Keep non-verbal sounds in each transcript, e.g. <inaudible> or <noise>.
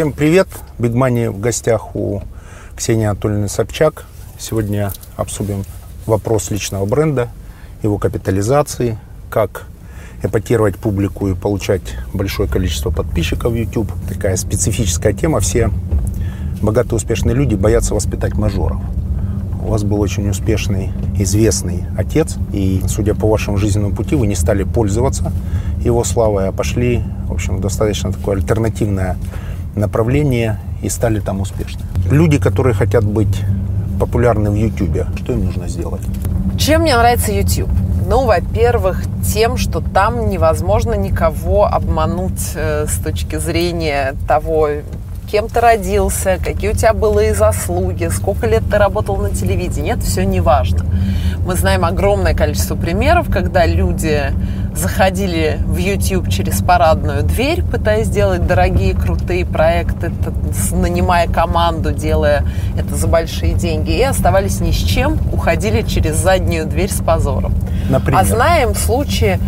Всем привет! Money в гостях у Ксении Анатольевны Собчак. Сегодня обсудим вопрос личного бренда, его капитализации, как эпатировать публику и получать большое количество подписчиков в YouTube. Такая специфическая тема. Все богатые успешные люди боятся воспитать мажоров. У вас был очень успешный, известный отец, и, судя по вашему жизненному пути, вы не стали пользоваться его славой, а пошли, в общем, достаточно такое альтернативное направление и стали там успешны. Люди, которые хотят быть популярны в YouTube, что им нужно сделать? Чем мне нравится YouTube? Ну, во-первых, тем, что там невозможно никого обмануть э, с точки зрения того, кем ты родился, какие у тебя былые заслуги, сколько лет ты работал на телевидении. Это все не важно. Мы знаем огромное количество примеров, когда люди заходили в YouTube через парадную дверь, пытаясь сделать дорогие, крутые проекты, нанимая команду, делая это за большие деньги, и оставались ни с чем, уходили через заднюю дверь с позором. Например? А знаем случаи,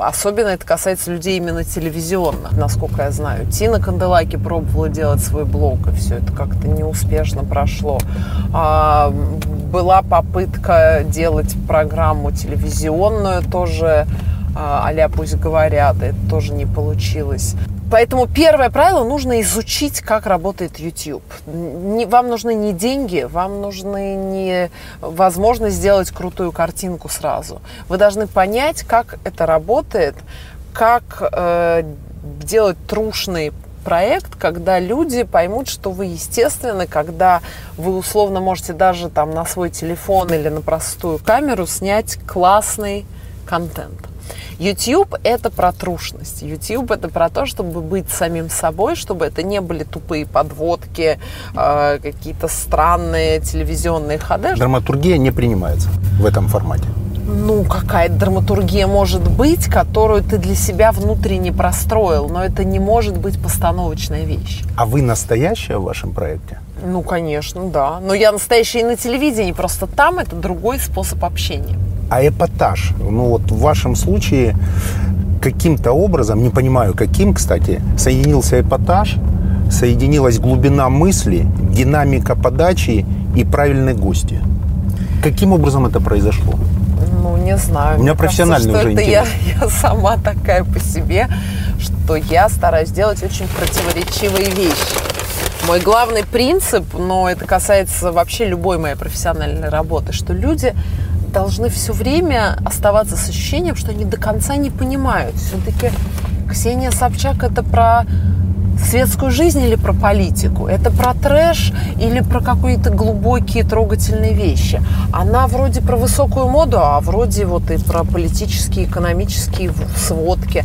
Особенно это касается людей именно телевизионных, насколько я знаю. Тина Канделаки пробовала делать свой блог, и все это как-то неуспешно прошло. А, была попытка делать программу телевизионную тоже, а, пусть говорят, это тоже не получилось. Поэтому первое правило нужно изучить, как работает YouTube. Не, вам нужны не деньги, вам нужны не возможность сделать крутую картинку сразу. Вы должны понять, как это работает, как э, делать трушный проект, когда люди поймут, что вы естественны, когда вы условно можете даже там на свой телефон или на простую камеру снять классный контент. YouTube – это про трушность. YouTube – это про то, чтобы быть самим собой, чтобы это не были тупые подводки, э, какие-то странные телевизионные ходы. Драматургия не принимается в этом формате. Ну, какая драматургия может быть, которую ты для себя внутренне простроил, но это не может быть постановочная вещь. А вы настоящая в вашем проекте? Ну, конечно, да. Но я настоящая и на телевидении, просто там это другой способ общения а эпатаж. Ну вот в вашем случае каким-то образом, не понимаю каким, кстати, соединился эпатаж, соединилась глубина мысли, динамика подачи и правильные гости. Каким образом это произошло? Ну, не знаю. У меня профессиональный кажется, уже это интерес. Я, <laughs> я сама такая по себе, что я стараюсь делать очень противоречивые вещи. Мой главный принцип, но это касается вообще любой моей профессиональной работы, что люди должны все время оставаться с ощущением, что они до конца не понимают. Все-таки Ксения Собчак это про светскую жизнь или про политику? Это про трэш или про какие-то глубокие трогательные вещи? Она вроде про высокую моду, а вроде вот и про политические, экономические сводки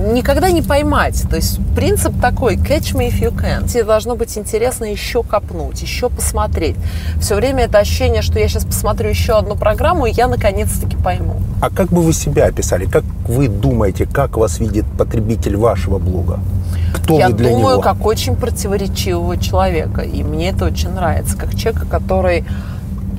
никогда не поймать. То есть принцип такой, catch me if you can. Тебе должно быть интересно еще копнуть, еще посмотреть. Все время это ощущение, что я сейчас посмотрю еще одну программу, и я наконец-таки пойму. А как бы вы себя описали? Как вы думаете, как вас видит потребитель вашего блога? Кто я вы для думаю, него? как очень противоречивого человека. И мне это очень нравится. Как человека, который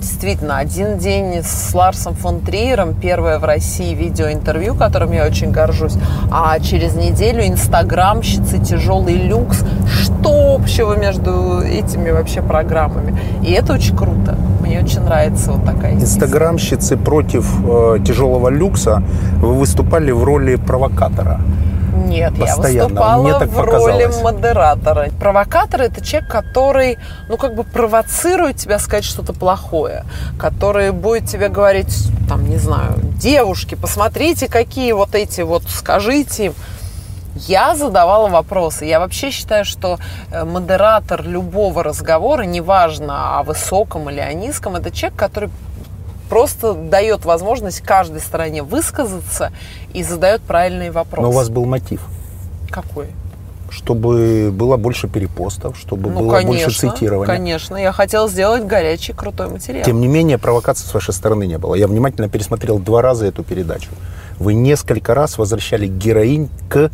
действительно, один день с Ларсом фон Триером, первое в России видеоинтервью, которым я очень горжусь, а через неделю инстаграмщицы, тяжелый люкс. Что общего между этими вообще программами? И это очень круто. Мне очень нравится вот такая Инстаграмщицы против э, тяжелого люкса вы выступали в роли провокатора. Нет, Постоянно. я выступала Мне так в роли показалось. модератора. Провокатор – это человек, который, ну, как бы провоцирует тебя сказать что-то плохое, который будет тебе говорить, там, не знаю, девушки, посмотрите, какие вот эти вот, скажите им. Я задавала вопросы. Я вообще считаю, что э, модератор любого разговора, неважно о высоком или о низком, это человек, который просто дает возможность каждой стороне высказаться и задает правильные вопросы. Но у вас был мотив, Какой? чтобы было больше перепостов, чтобы Ну, было конечно, больше цитирования. Конечно, я хотела сделать горячий, крутой материал. Тем не менее, провокации с вашей стороны не было. Я внимательно пересмотрел два раза эту передачу. Вы несколько раз возвращали героинь к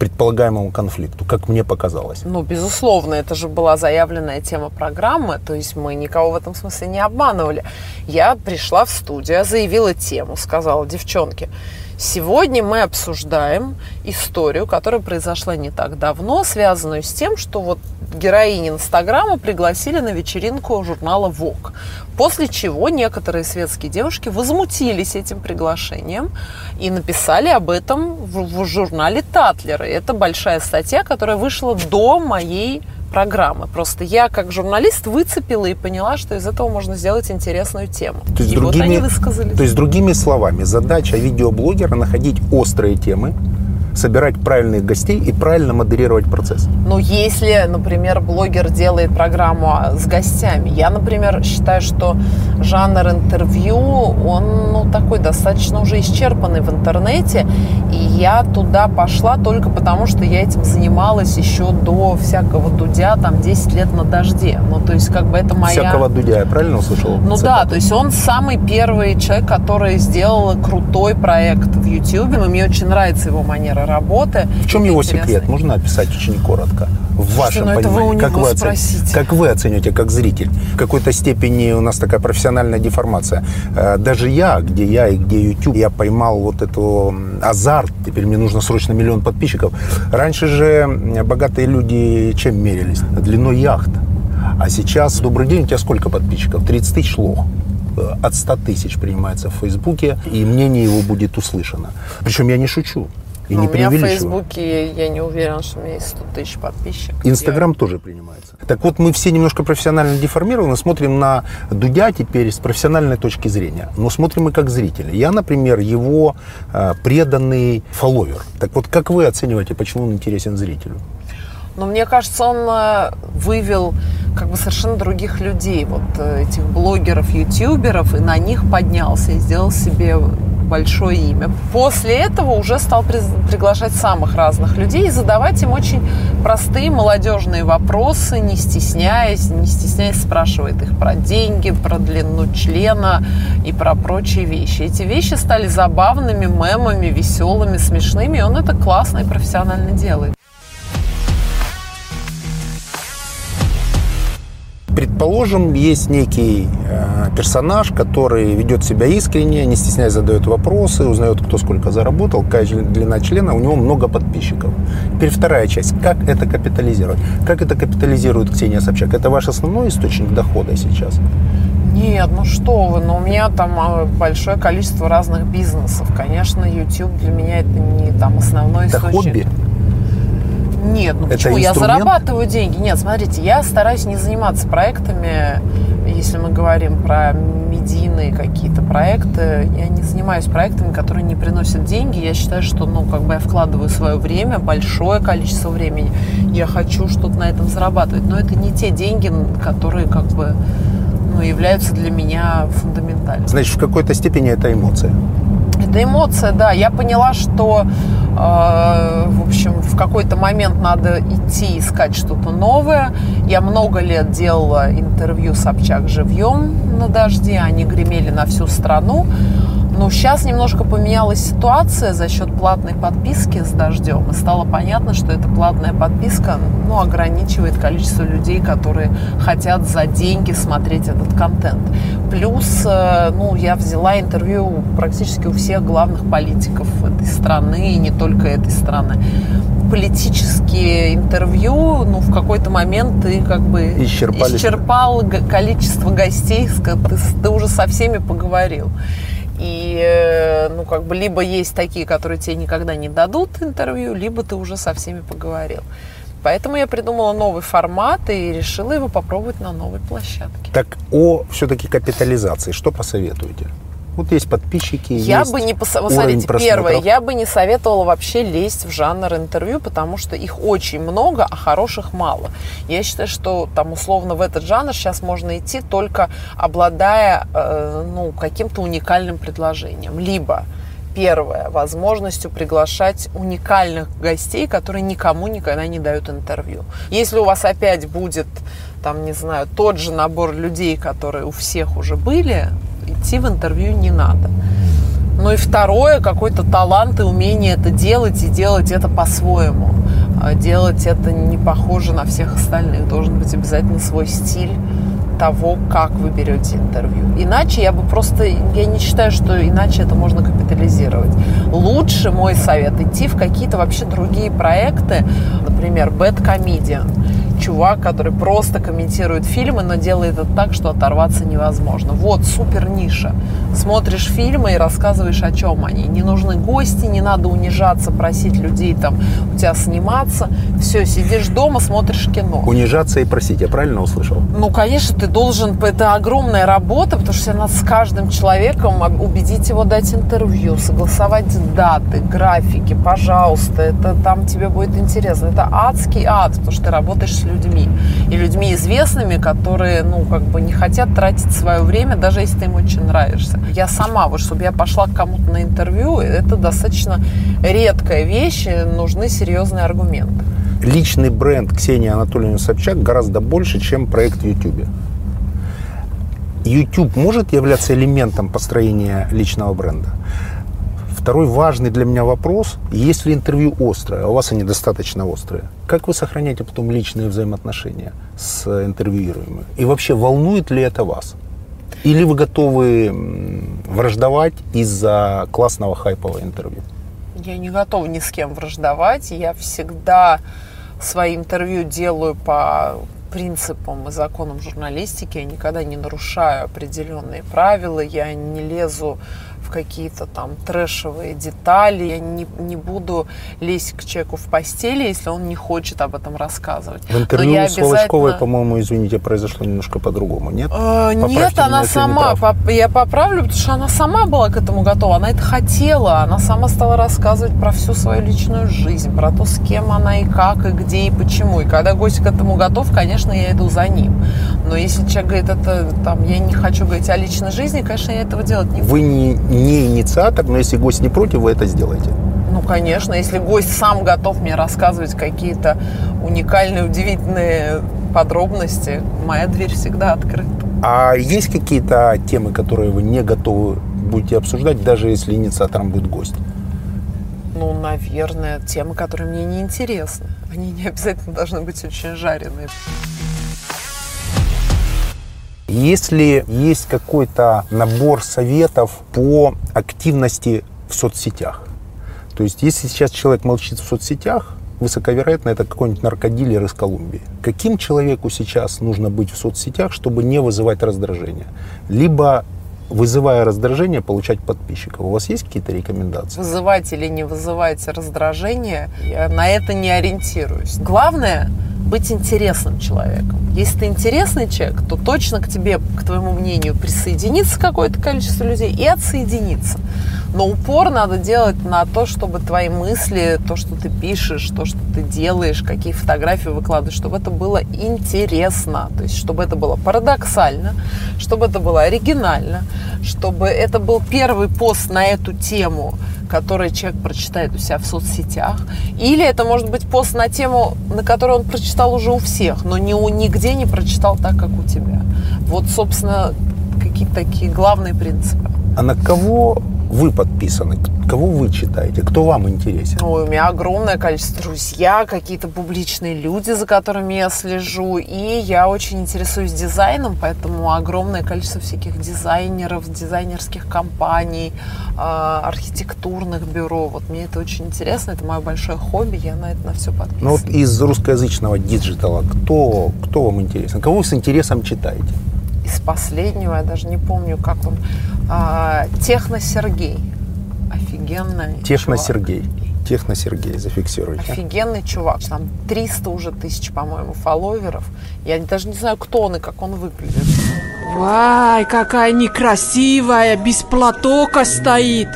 предполагаемому конфликту, как мне показалось. Ну, безусловно, это же была заявленная тема программы, то есть мы никого в этом смысле не обманывали. Я пришла в студию, заявила тему, сказала, девчонки, Сегодня мы обсуждаем историю, которая произошла не так давно, связанную с тем, что вот героини Инстаграма пригласили на вечеринку журнала Vogue. После чего некоторые светские девушки возмутились этим приглашением и написали об этом в, в журнале Татлер. И это большая статья, которая вышла до моей программы. Просто я, как журналист, выцепила и поняла, что из этого можно сделать интересную тему. То есть, и другими, вот они высказались. То есть, другими словами, задача видеоблогера находить острые темы, собирать правильных гостей и правильно модерировать процесс. Ну, если, например, блогер делает программу с гостями, я, например, считаю, что жанр интервью, он, ну, такой достаточно уже исчерпанный в интернете, и я туда пошла только потому, что я этим занималась еще до всякого Дудя, там, 10 лет на дожде. Ну, то есть, как бы это моя... Всякого Дудя, я правильно услышал? Ну цитату? да, то есть он самый первый человек, который сделал крутой проект в YouTube, и мне очень нравится его манера работы. В чем его секрет? Можно описать очень коротко? В вашем ну, понимании. Как, вы оцените, как вы оцениваете, как зритель? В какой-то степени у нас такая профессиональная деформация. Э, даже я, где я и где YouTube, я поймал вот эту азарт. Теперь мне нужно срочно миллион подписчиков. Раньше же богатые люди чем мерились? Длиной яхт. А сейчас, добрый день, у тебя сколько подписчиков? 30 тысяч лох э, от 100 тысяч принимается в Фейсбуке, и мнение его будет услышано. Причем я не шучу. И Но не у меня в. Фейсбуке я не уверена, что у меня есть 100 тысяч подписчиков. Инстаграм тоже принимается. Так вот, мы все немножко профессионально деформированы, смотрим на Дудя теперь с профессиональной точки зрения. Но смотрим и как зрители. Я, например, его э, преданный фолловер. Так вот, как вы оцениваете, почему он интересен зрителю? Но мне кажется, он э, вывел как бы совершенно других людей, вот э, этих блогеров, ютуберов, и на них поднялся и сделал себе большое имя. После этого уже стал приглашать самых разных людей и задавать им очень простые молодежные вопросы, не стесняясь, не стесняясь спрашивает их про деньги, про длину члена и про прочие вещи. Эти вещи стали забавными, мемами, веселыми, смешными, и он это классно и профессионально делает. Предположим, есть некий э, персонаж, который ведет себя искренне, не стесняясь задает вопросы, узнает, кто сколько заработал, какая длина члена, у него много подписчиков. Теперь вторая часть. Как это капитализировать? Как это капитализирует Ксения Собчак? Это ваш основной источник дохода сейчас? Нет, ну что вы, ну у меня там а, большое количество разных бизнесов. Конечно, YouTube для меня это не там основной это источник. хобби? Нет, ну это почему? Инструмент? Я зарабатываю деньги. Нет, смотрите, я стараюсь не заниматься проектами, если мы говорим про медийные какие-то проекты. Я не занимаюсь проектами, которые не приносят деньги. Я считаю, что, ну, как бы я вкладываю свое время, большое количество времени. Я хочу что-то на этом зарабатывать. Но это не те деньги, которые, как бы, ну, являются для меня фундаментальными. Значит, в какой-то степени это эмоция. Это эмоция, да. Я поняла, что, э, в общем, в какой-то момент надо идти искать что-то новое. Я много лет делала интервью Собчак живьем на дожде. Они гремели на всю страну. Но сейчас немножко поменялась ситуация за счет платной подписки с дождем. И стало понятно, что эта платная подписка ну, ограничивает количество людей, которые хотят за деньги смотреть этот контент. Плюс э, ну, я взяла интервью практически у всех главных политиков этой страны, и не только этой страны политические интервью, ну, в какой-то момент ты как бы Исчерпали. исчерпал количество гостей, ты, ты уже со всеми поговорил. И, э, ну, как бы, либо есть такие, которые тебе никогда не дадут интервью, либо ты уже со всеми поговорил. Поэтому я придумала новый формат и решила его попробовать на новой площадке. Так о все-таки капитализации что посоветуете? Вот есть подписчики, я есть бы не пос... вот смотрите, первое, я бы не советовала вообще лезть в жанр интервью, потому что их очень много, а хороших мало. Я считаю, что там условно в этот жанр сейчас можно идти только обладая э, ну, каким-то уникальным предложением. Либо первое, возможностью приглашать уникальных гостей, которые никому никогда не дают интервью. Если у вас опять будет, там, не знаю, тот же набор людей, которые у всех уже были, идти в интервью не надо. Ну и второе, какой-то талант и умение это делать и делать это по-своему. А делать это не похоже на всех остальных. Должен быть обязательно свой стиль, того, как вы берете интервью. Иначе я бы просто, я не считаю, что иначе это можно капитализировать. Лучше мой совет идти в какие-то вообще другие проекты, например, Bad Comedian чувак, который просто комментирует фильмы, но делает это так, что оторваться невозможно. Вот, супер ниша. Смотришь фильмы и рассказываешь, о чем они. Не нужны гости, не надо унижаться, просить людей там у тебя сниматься. Все, сидишь дома, смотришь кино. Унижаться и просить, я правильно услышал? Ну, конечно, ты должен, это огромная работа, потому что надо с каждым человеком убедить его дать интервью, согласовать даты, графики, пожалуйста, это там тебе будет интересно. Это адский ад, потому что ты работаешь с людьми. И людьми известными, которые, ну, как бы не хотят тратить свое время, даже если ты им очень нравишься. Я сама, вот чтобы я пошла к кому-то на интервью, это достаточно редкая вещь, нужны серьезные аргументы. Личный бренд Ксении Анатольевны Собчак гораздо больше, чем проект в YouTube. YouTube может являться элементом построения личного бренда? Второй важный для меня вопрос, если интервью острое, а у вас они достаточно острые, как вы сохраняете потом личные взаимоотношения с интервьюируемым? И вообще, волнует ли это вас? Или вы готовы враждовать из-за классного хайпового интервью? Я не готова ни с кем враждовать. Я всегда свои интервью делаю по принципам и законам журналистики. Я никогда не нарушаю определенные правила. Я не лезу какие-то там трэшевые детали. Я не, не буду лезть к человеку в постели, если он не хочет об этом рассказывать. В интервью с обязательно... Волочковой, по-моему, извините, произошло немножко по-другому, нет? Э, нет, она сама, поп- я поправлю, потому что она сама была к этому готова, она это хотела, она сама стала рассказывать про всю свою личную жизнь, про то, с кем она и как, и где, и почему. И когда гость к этому готов, конечно, я иду за ним. Но если человек говорит, это там, я не хочу говорить о личной жизни, конечно, я этого делать не буду. Вы не, не инициатор, но если гость не против, вы это сделаете. Ну, конечно, если гость сам готов мне рассказывать какие-то уникальные, удивительные подробности, моя дверь всегда открыта. А есть какие-то темы, которые вы не готовы будете обсуждать, даже если инициатором будет гость? Ну, наверное, темы, которые мне не интересны. Они не обязательно должны быть очень жареные. Если есть какой-то набор советов по активности в соцсетях, то есть если сейчас человек молчит в соцсетях, высоковероятно это какой-нибудь наркодилер из Колумбии. Каким человеку сейчас нужно быть в соцсетях, чтобы не вызывать раздражение? Либо вызывая раздражение, получать подписчиков. У вас есть какие-то рекомендации? Вызывать или не вызывать раздражение, я на это не ориентируюсь. Главное быть интересным человеком. Если ты интересный человек, то точно к тебе, к твоему мнению, присоединится какое-то количество людей и отсоединится. Но упор надо делать на то, чтобы твои мысли, то, что ты пишешь, то, что ты делаешь, какие фотографии выкладываешь, чтобы это было интересно, то есть чтобы это было парадоксально, чтобы это было оригинально, чтобы это был первый пост на эту тему, который человек прочитает у себя в соцсетях. Или это может быть пост на тему, на которую он прочитал уже у всех, но ни, нигде не прочитал так, как у тебя. Вот, собственно, какие-то такие главные принципы. А на кого вы подписаны? Кого вы читаете? Кто вам интересен? Ой, у меня огромное количество друзья, какие-то публичные люди, за которыми я слежу. И я очень интересуюсь дизайном, поэтому огромное количество всяких дизайнеров, дизайнерских компаний, а, архитектурных бюро. Вот мне это очень интересно, это мое большое хобби, я на это на все подписана. Ну вот из русскоязычного digital а кто, кто вам интересен? Кого вы с интересом читаете? Из последнего, я даже не помню, как он а, Техно Сергей. Офигенный Техно Сергей. Техно Сергей, зафиксируйте. Офигенный чувак. Там 300 уже тысяч, по-моему, фолловеров. Я даже не знаю, кто он и как он выглядит. Вай, какая некрасивая, без платока стоит.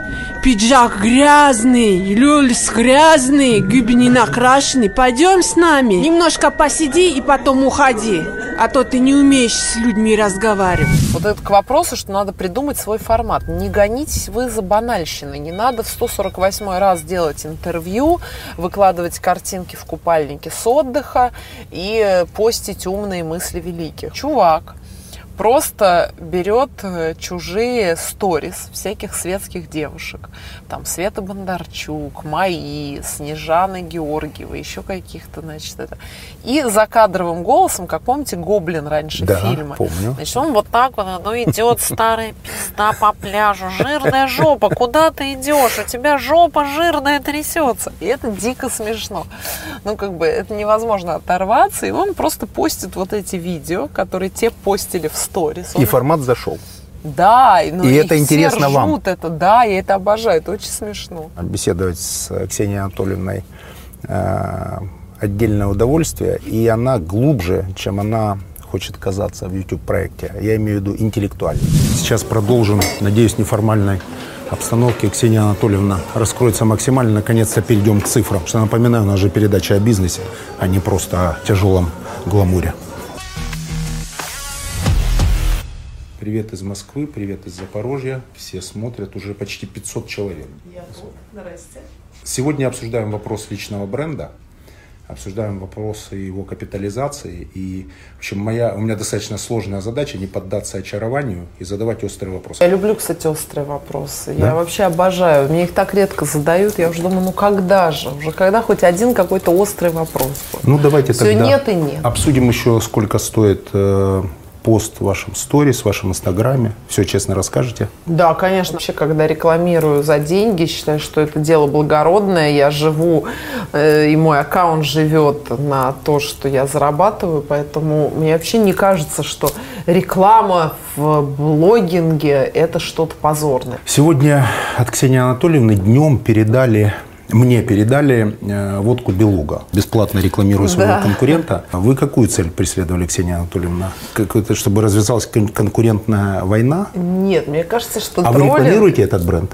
Пиджак грязный, люльс грязный, губы не накрашены. Пойдем с нами. Немножко посиди и потом уходи. А то ты не умеешь с людьми разговаривать. Вот это к вопросу, что надо придумать свой формат. Не гонитесь вы за банальщиной. Не надо в 148 раз делать интервью, выкладывать картинки в купальнике с отдыха и постить умные мысли великих. Чувак, просто берет э, чужие сторис всяких светских девушек. Там Света Бондарчук, Маи, Снежана Георгиева, еще каких-то, значит, это. И за кадровым голосом, как помните, Гоблин раньше Да, фильма. помню. Значит, он вот так вот, ну, идет старая пизда по пляжу, жирная жопа, куда ты идешь? У тебя жопа жирная трясется. И это дико смешно. Ну, как бы, это невозможно оторваться, и он просто постит вот эти видео, которые те постили в сторис. И формат зашел. Да, и, ну, И и это интересно вам. это, да, я это обожаю, это очень смешно. Беседовать с Ксенией Анатольевной э, отдельное удовольствие, и она глубже, чем она хочет казаться в YouTube-проекте. Я имею в виду интеллектуально. Сейчас продолжим, надеюсь, неформальной обстановке. Ксения Анатольевна раскроется максимально. Наконец-то перейдем к цифрам. Что, напоминаю, у нас же передача о бизнесе, а не просто о тяжелом гламуре. Привет из Москвы, привет из Запорожья. Все смотрят, уже почти 500 человек. Сегодня обсуждаем вопрос личного бренда, обсуждаем вопросы его капитализации. И, в общем, моя, у меня достаточно сложная задача не поддаться очарованию и задавать острые вопросы. Я люблю, кстати, острые вопросы. Да? Я вообще обожаю. Мне их так редко задают. Я уже думаю, ну когда же? Уже когда хоть один какой-то острый вопрос? Ну, давайте Всё тогда нет и нет. обсудим еще, сколько стоит э, пост в вашем сторис, в вашем инстаграме. Все честно расскажете. Да, конечно. Вообще, когда рекламирую за деньги, считаю, что это дело благородное. Я живу, э, и мой аккаунт живет на то, что я зарабатываю. Поэтому мне вообще не кажется, что реклама в блогинге – это что-то позорное. Сегодня от Ксении Анатольевны днем передали мне передали э, водку Белуга, бесплатно рекламируя своего Да. конкурента. Вы какую цель преследовали, Ксения Анатольевна? Какую-то, чтобы развязалась кон- конкурентная война? Нет, мне кажется, что А вы троллинг- рекламируете этот бренд?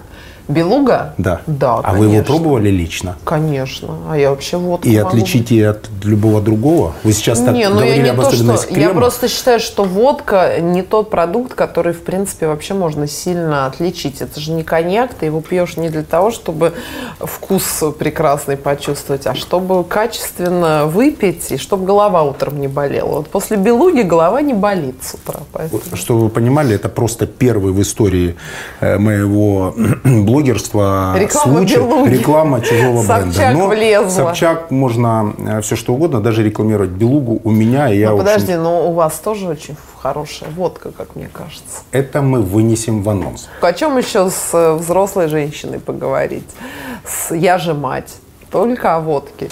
Белуга? Да. Да, А вы его конечно. пробовали лично? Конечно. А я вообще водку И могу. отличите от любого другого? Вы сейчас так не, ну я говорили не об то, что... особенностях Я крема. просто считаю, что водка не тот продукт, который, в принципе, вообще можно сильно отличить. Это же не коньяк, ты его пьешь не для того, чтобы вкус прекрасный почувствовать, а чтобы качественно выпить и чтобы голова утром не болела. Вот после белуги голова не болит с утра. Поэтому... Чтобы вы понимали, это просто первый в истории э, моего <clears throat> блогерства Реклама случай, Белуги. реклама чужого бренда. Собчак Но влезла. Собчак можно все что угодно, даже рекламировать Белугу у меня. и я, Ну, в общем, подожди, но у вас тоже очень хорошая водка, как мне кажется. это мы вынесем в анонс. О чем еще с э, взрослой женщиной поговорить? С «Я же мать». Только о водке.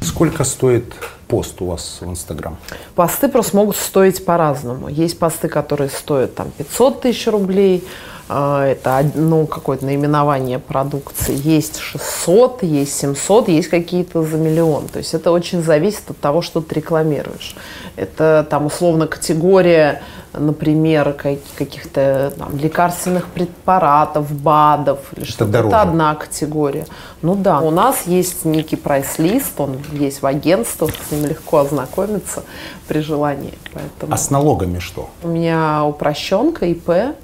Сколько стоит пост у вас в Инстаграм? Посты просто могут стоить по-разному. Есть посты, которые стоят там 500 тысяч рублей, это од- ну, какое-то наименование продукции. Есть 600, есть 700, есть какие-то за миллион. То есть это очень зависит от того, что ты рекламируешь. Это там условно категория, например, ка- каких-то там, лекарственных препаратов, БАДов или что-то. дороже. Это одна категория. Ну да, у нас есть некий прайс-лист, он есть в агентствах, с ним легко ознакомиться при желании. Поэтому А с налогами что? у меня упрощенка ИП,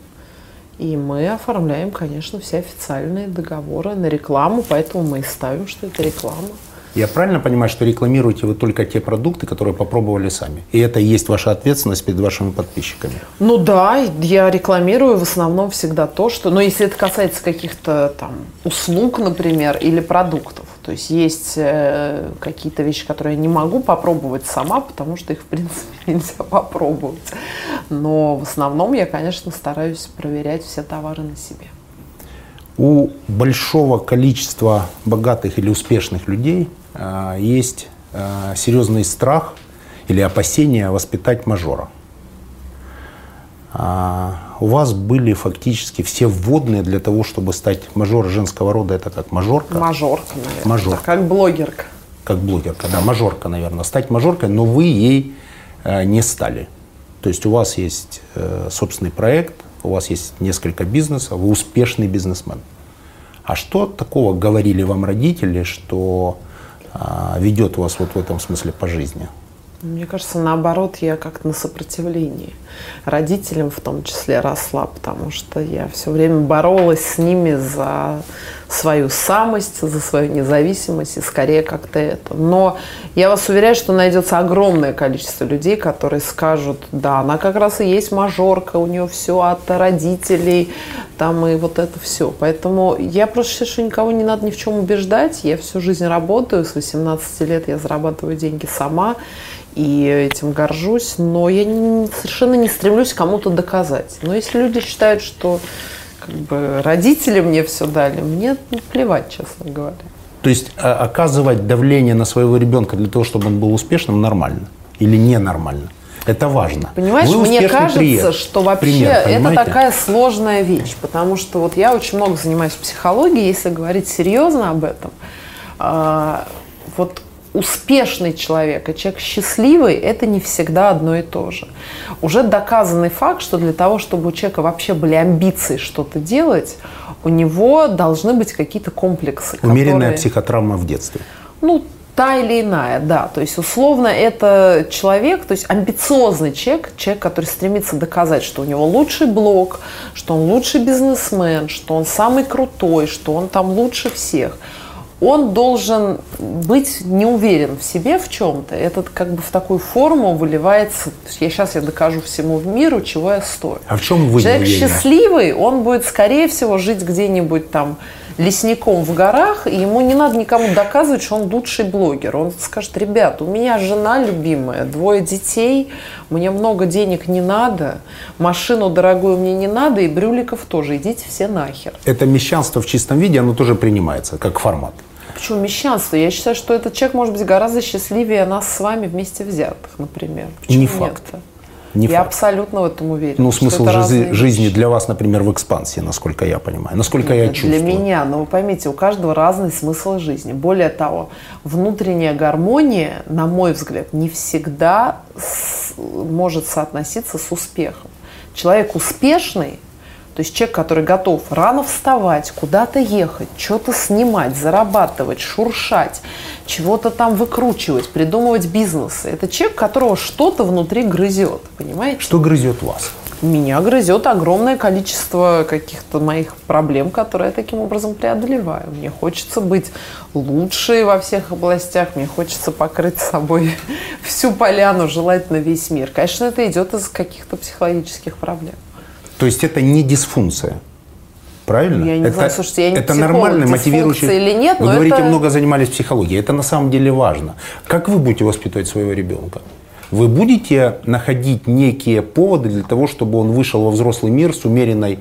и мы оформляем, конечно, все официальные договоры на рекламу, поэтому мы и ставим, что это реклама. Я правильно понимаю, что рекламируете вы только те продукты, которые попробовали сами? И это и есть ваша ответственность перед вашими подписчиками? Ну да, я рекламирую в основном всегда то, что... Ну, если это касается каких-то там услуг, например, или продуктов. То есть есть э, какие-то вещи, которые я не могу попробовать сама, потому что их, в принципе, <laughs> нельзя попробовать. Но в основном я, конечно, стараюсь проверять все товары на себе. У большого количества богатых или успешных людей э, есть э, серьезный страх или опасение воспитать мажора. У вас были фактически все вводные для того, чтобы стать мажором женского рода. Это как мажорка, Мажорка, наверное. Мажорка. Как блогерка. как блогерка, да, мажорка, наверное. Стать мажоркой, но вы ей э, не стали. То есть у вас есть э, собственный проект, у вас есть несколько бизнесов, вы успешный бизнесмен. А что такого говорили вам родители, что а, ведет вас вот в этом смысле по жизни? Мне кажется, наоборот, я как-то на сопротивлении. Родителям в том числе росла, потому что я все время боролась с ними за свою самость, за свою независимость и скорее как-то это. Но я вас уверяю, что найдется огромное количество людей, которые скажут, да, она как раз и есть мажорка, у нее все от родителей, там и вот это все. Поэтому я просто считаю, что никого не надо ни в чем убеждать. Я всю жизнь работаю, с 18 лет я зарабатываю деньги сама и этим горжусь, но я совершенно не стремлюсь кому-то доказать. Но если люди считают, что как бы родители мне все дали, мне плевать, честно говоря. То есть а, оказывать давление на своего ребенка для того, чтобы он был успешным, нормально или ненормально? Это важно. Понимаешь, Вы мне кажется, пример. что вообще пример, это такая сложная вещь, потому что вот я очень много занимаюсь психологией, если говорить серьезно об этом. А, вот успешный человек и человек счастливый – это не всегда одно и то же. Уже доказанный факт, что для того, чтобы у человека вообще были амбиции что-то делать, у него должны быть какие-то комплексы. Умеренная которые... психотравма в детстве. Ну, та или иная, да. То есть, условно, это человек, то есть амбициозный человек, человек, который стремится доказать, что у него лучший блог, что он лучший бизнесмен, что он самый крутой, что он там лучше всех – он должен быть не уверен в себе в чем-то. Этот как бы в такую форму выливается. Я сейчас я докажу всему миру, чего я стою. А в чем вы Человек счастливый, он будет, скорее всего, жить где-нибудь там лесником в горах, и ему не надо никому доказывать, что он лучший блогер. Он скажет, ребят, у меня жена любимая, двое детей, мне много денег не надо, машину дорогую мне не надо, и брюликов тоже, идите все нахер. Это мещанство в чистом виде, оно тоже принимается как формат. Почему мещанство? Я считаю, что этот человек может быть гораздо счастливее нас с вами вместе взятых, например. Почему не факт. Нет? Не я факт. абсолютно в этом уверен. Ну, смысл жизни, жизни для вас, например, в экспансии, насколько я понимаю, насколько Нет, я чувствую. Для меня, но вы поймите, у каждого разный смысл жизни. Более того, внутренняя гармония, на мой взгляд, не всегда с, может соотноситься с успехом. Человек успешный то есть человек, который готов рано вставать, куда-то ехать, что-то снимать, зарабатывать, шуршать, чего-то там выкручивать, придумывать бизнесы. Это человек, которого что-то внутри грызет, понимаете? Что грызет вас? Меня грызет огромное количество каких-то моих проблем, которые я таким образом преодолеваю. Мне хочется быть лучшей во всех областях, мне хочется покрыть собой <laughs> всю поляну, желательно весь мир. Конечно, это идет из каких-то психологических проблем. То есть это не дисфункция. Правильно? Я не это, знаю, слушайте, я не Это нормально, мотивирующий. или нет, Вы говорите, это... много занимались психологией. Это на самом деле важно. Как вы будете воспитывать своего ребенка? Вы будете находить некие поводы для того, чтобы он вышел во взрослый мир с умеренной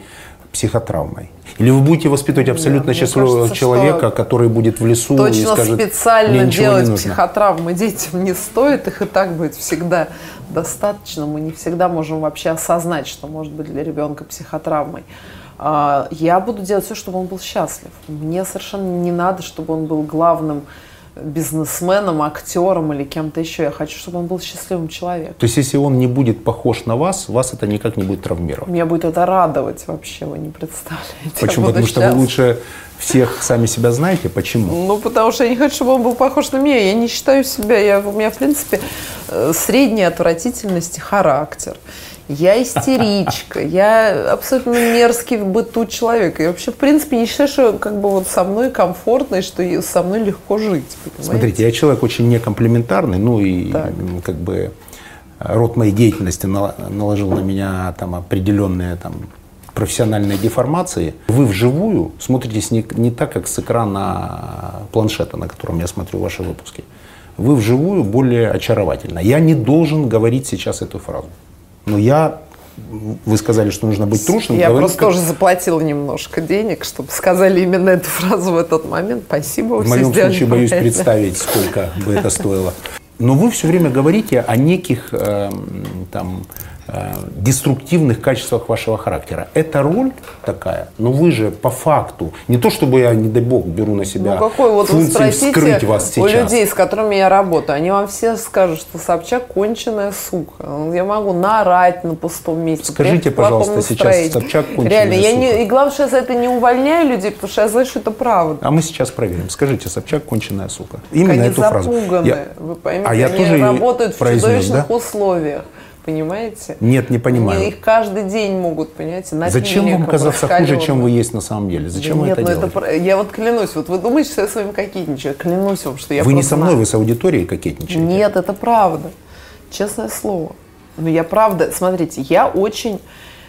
психотравмой? Или вы будете воспитывать абсолютно Нет, счастливого кажется, человека, который будет в лесу точно и скажет, специально делать психотравмы детям не стоит, их и так будет всегда достаточно. Мы не всегда можем вообще осознать, что может быть для ребенка психотравмой. А, я буду делать все, чтобы он был счастлив. Мне совершенно не надо, чтобы он был главным бизнесменом, актером или кем-то еще. Я хочу, чтобы он был счастливым человеком. То есть, если он не будет похож на вас, вас это никак не будет травмировать? Меня будет это радовать вообще, вы не представляете. Почему? Потому что вы лучше всех сами себя знаете. Почему? Ну, потому что я не хочу, чтобы он был похож на меня. Я не считаю себя, я, у меня, в принципе, э, средней отвратительности характер я истеричка, я абсолютно мерзкий в быту человек. Я вообще, в принципе, не считаю, что как бы вот со мной комфортно и что со мной легко жить. Понимаете? Смотрите, я человек очень некомплиментарный, ну и так. как бы род моей деятельности наложил на меня там определенные там профессиональные деформации. Вы вживую смотритесь не, не так, как с экрана планшета, на котором я смотрю ваши выпуски. Вы вживую более очаровательно. Я не должен говорить сейчас эту фразу. Но я вы сказали, что нужно быть трушным. Я говорю, просто как... тоже заплатила немножко денег, чтобы сказали именно эту фразу в этот момент. Спасибо. В моем случае боюсь представить, сколько бы это стоило. Но вы все время говорите о неких э, там деструктивных качествах вашего характера. Это роль такая, но вы же по факту, не то чтобы я, не дай бог, беру на себя ну, какой вот функцию вы вскрыть вас сейчас. у людей, с которыми я работаю, они вам все скажут, что Собчак конченая сука. Я могу наорать на пустом месте. Скажите, пожалуйста, сейчас Собчак конченая Реально, я сука. Не, и главное, что я за это не увольняю людей, потому что я знаю, что это правда. А мы сейчас проверим. Скажите, Собчак конченая сука. Именно они эту запуганы, фразу. Я... Вы поймите, а я они тоже работают в чудовищных да? условиях Понимаете? Нет, не понимаю. Их каждый день могут, понимаете, на Зачем вам казаться хуже, чем вы есть на самом деле? Зачем Да вы нет, это ну делаете? про- Я вот клянусь, вот вы думаете, что я с вами кокетничаю. Клянусь вам, что я вы не со мной, знаю. вы с аудиторией кокетничаете. Нет, это правда. Честное слово. Но я правда, смотрите, я очень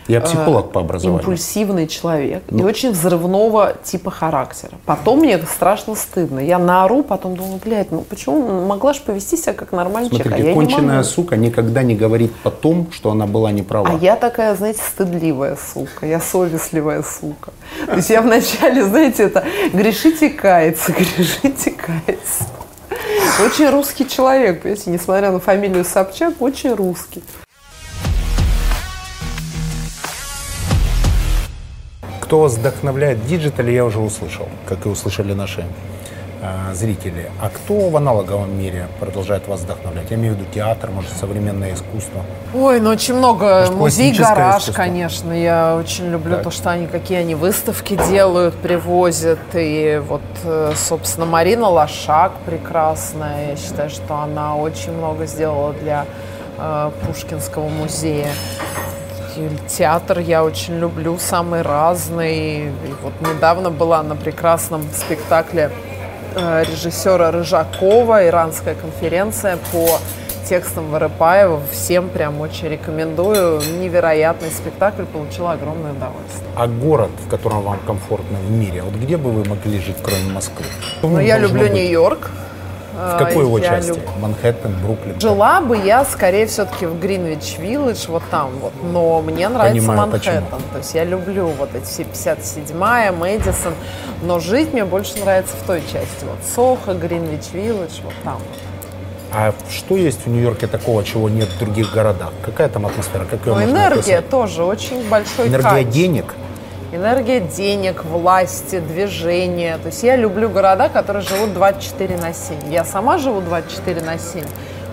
Я психолог по образованию. Ну. импульсивный человек и очень взрывного типа характера. Потом мне страшно стыдно. Я наору, потом думаю, блядь, ну почему могла же повести себя как нормальный человек, а Смотрите, я не конченая могу. сука никогда не говорит потом, что она была не права. А я такая, знаете, стыдливая сука, я совестливая сука. То есть я вначале, знаете, это грешите и каяться, <laughs> грешите и каяться. Очень русский человек, понимаете, несмотря на фамилию Собчак, очень русский. Кто вас вдохновляет в digital е, я уже услышал, как и услышали наши э, зрители. А кто в аналоговом мире продолжает вас вдохновлять? Я имею в виду театр, может, современное искусство. Ой, ну очень много. Может, Музей гараж, искусство? конечно. Я очень люблю Так. то, что они какие они выставки делают, привозят. И вот, э, собственно, Марина Лошак прекрасная. Я считаю, что она очень много сделала для э, Пушкинского музея. Театр я очень люблю, самый разный. И вот недавно была на прекрасном спектакле э, режиссера Рыжакова, иранская конференция по текстам Воропаева. Всем прям очень рекомендую. Невероятный спектакль, получила огромное удовольствие. А город, в котором вам комфортно в мире, вот где бы вы могли жить, кроме Москвы? Но я люблю быть? Нью-Йорк. В какой его части? люб- Манхэттен, Бруклин? Жила бы я, скорее, все-таки в Гринвич Виллидж, вот там вот. Но мне нравится Понимаю, Манхэттен. почему. То есть я люблю вот эти все 57-я, Мэдисон. Но жить мне больше нравится в той части. Вот Сохо, Гринвич Виллидж, вот там. А что есть в Нью-Йорке такого, чего нет в других городах? Какая там атмосфера? Как ее можно энергия описать? тоже очень большой Энергия кайф. денег? Энергия денег, власти, движения. То есть я люблю города, которые живут 24 на 7. Я сама живу 24 на 7.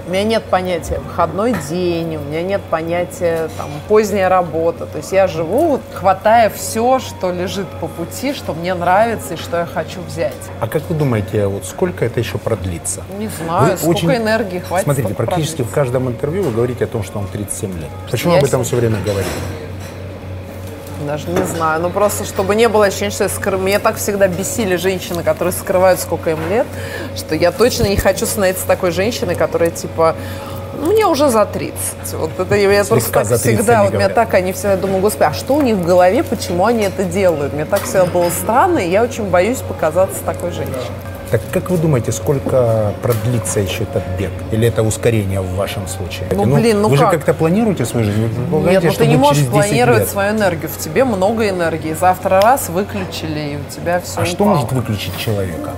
У меня нет понятия выходной день, у меня нет понятия там, поздняя работа. То есть я живу, вот, хватая все, что лежит по пути, что мне нравится и что я хочу взять. А как вы думаете, вот сколько это еще продлится? Не знаю, Вы сколько очень- энергии хватит. Смотрите, практически в продлится. каждом интервью вы говорите о том, что вам 37 лет. Почему Я об этом все время говорите? Даже не знаю. Ну, просто, чтобы не было ощущения, что я скры- Меня так всегда бесили женщины, которые скрывают, сколько им лет, что я точно не хочу становиться такой женщиной, которая, типа, ну, мне уже за 30. Вот это я просто Слегка так за 30 всегда, вот меня так, они всегда думаю, господи, а что у них в голове, почему они это делают? Мне так всегда было странно, и я очень боюсь показаться такой женщиной. Так как вы думаете, сколько продлится еще этот бег? Или это ускорение в вашем случае? Ну, блин, ну Вы как? же как-то планируете свою жизнь? Вы Нет, ну ты не можешь через 10 планировать лет? свою энергию. В тебе много энергии. Завтра раз выключили, и у тебя все А что может выключить человека?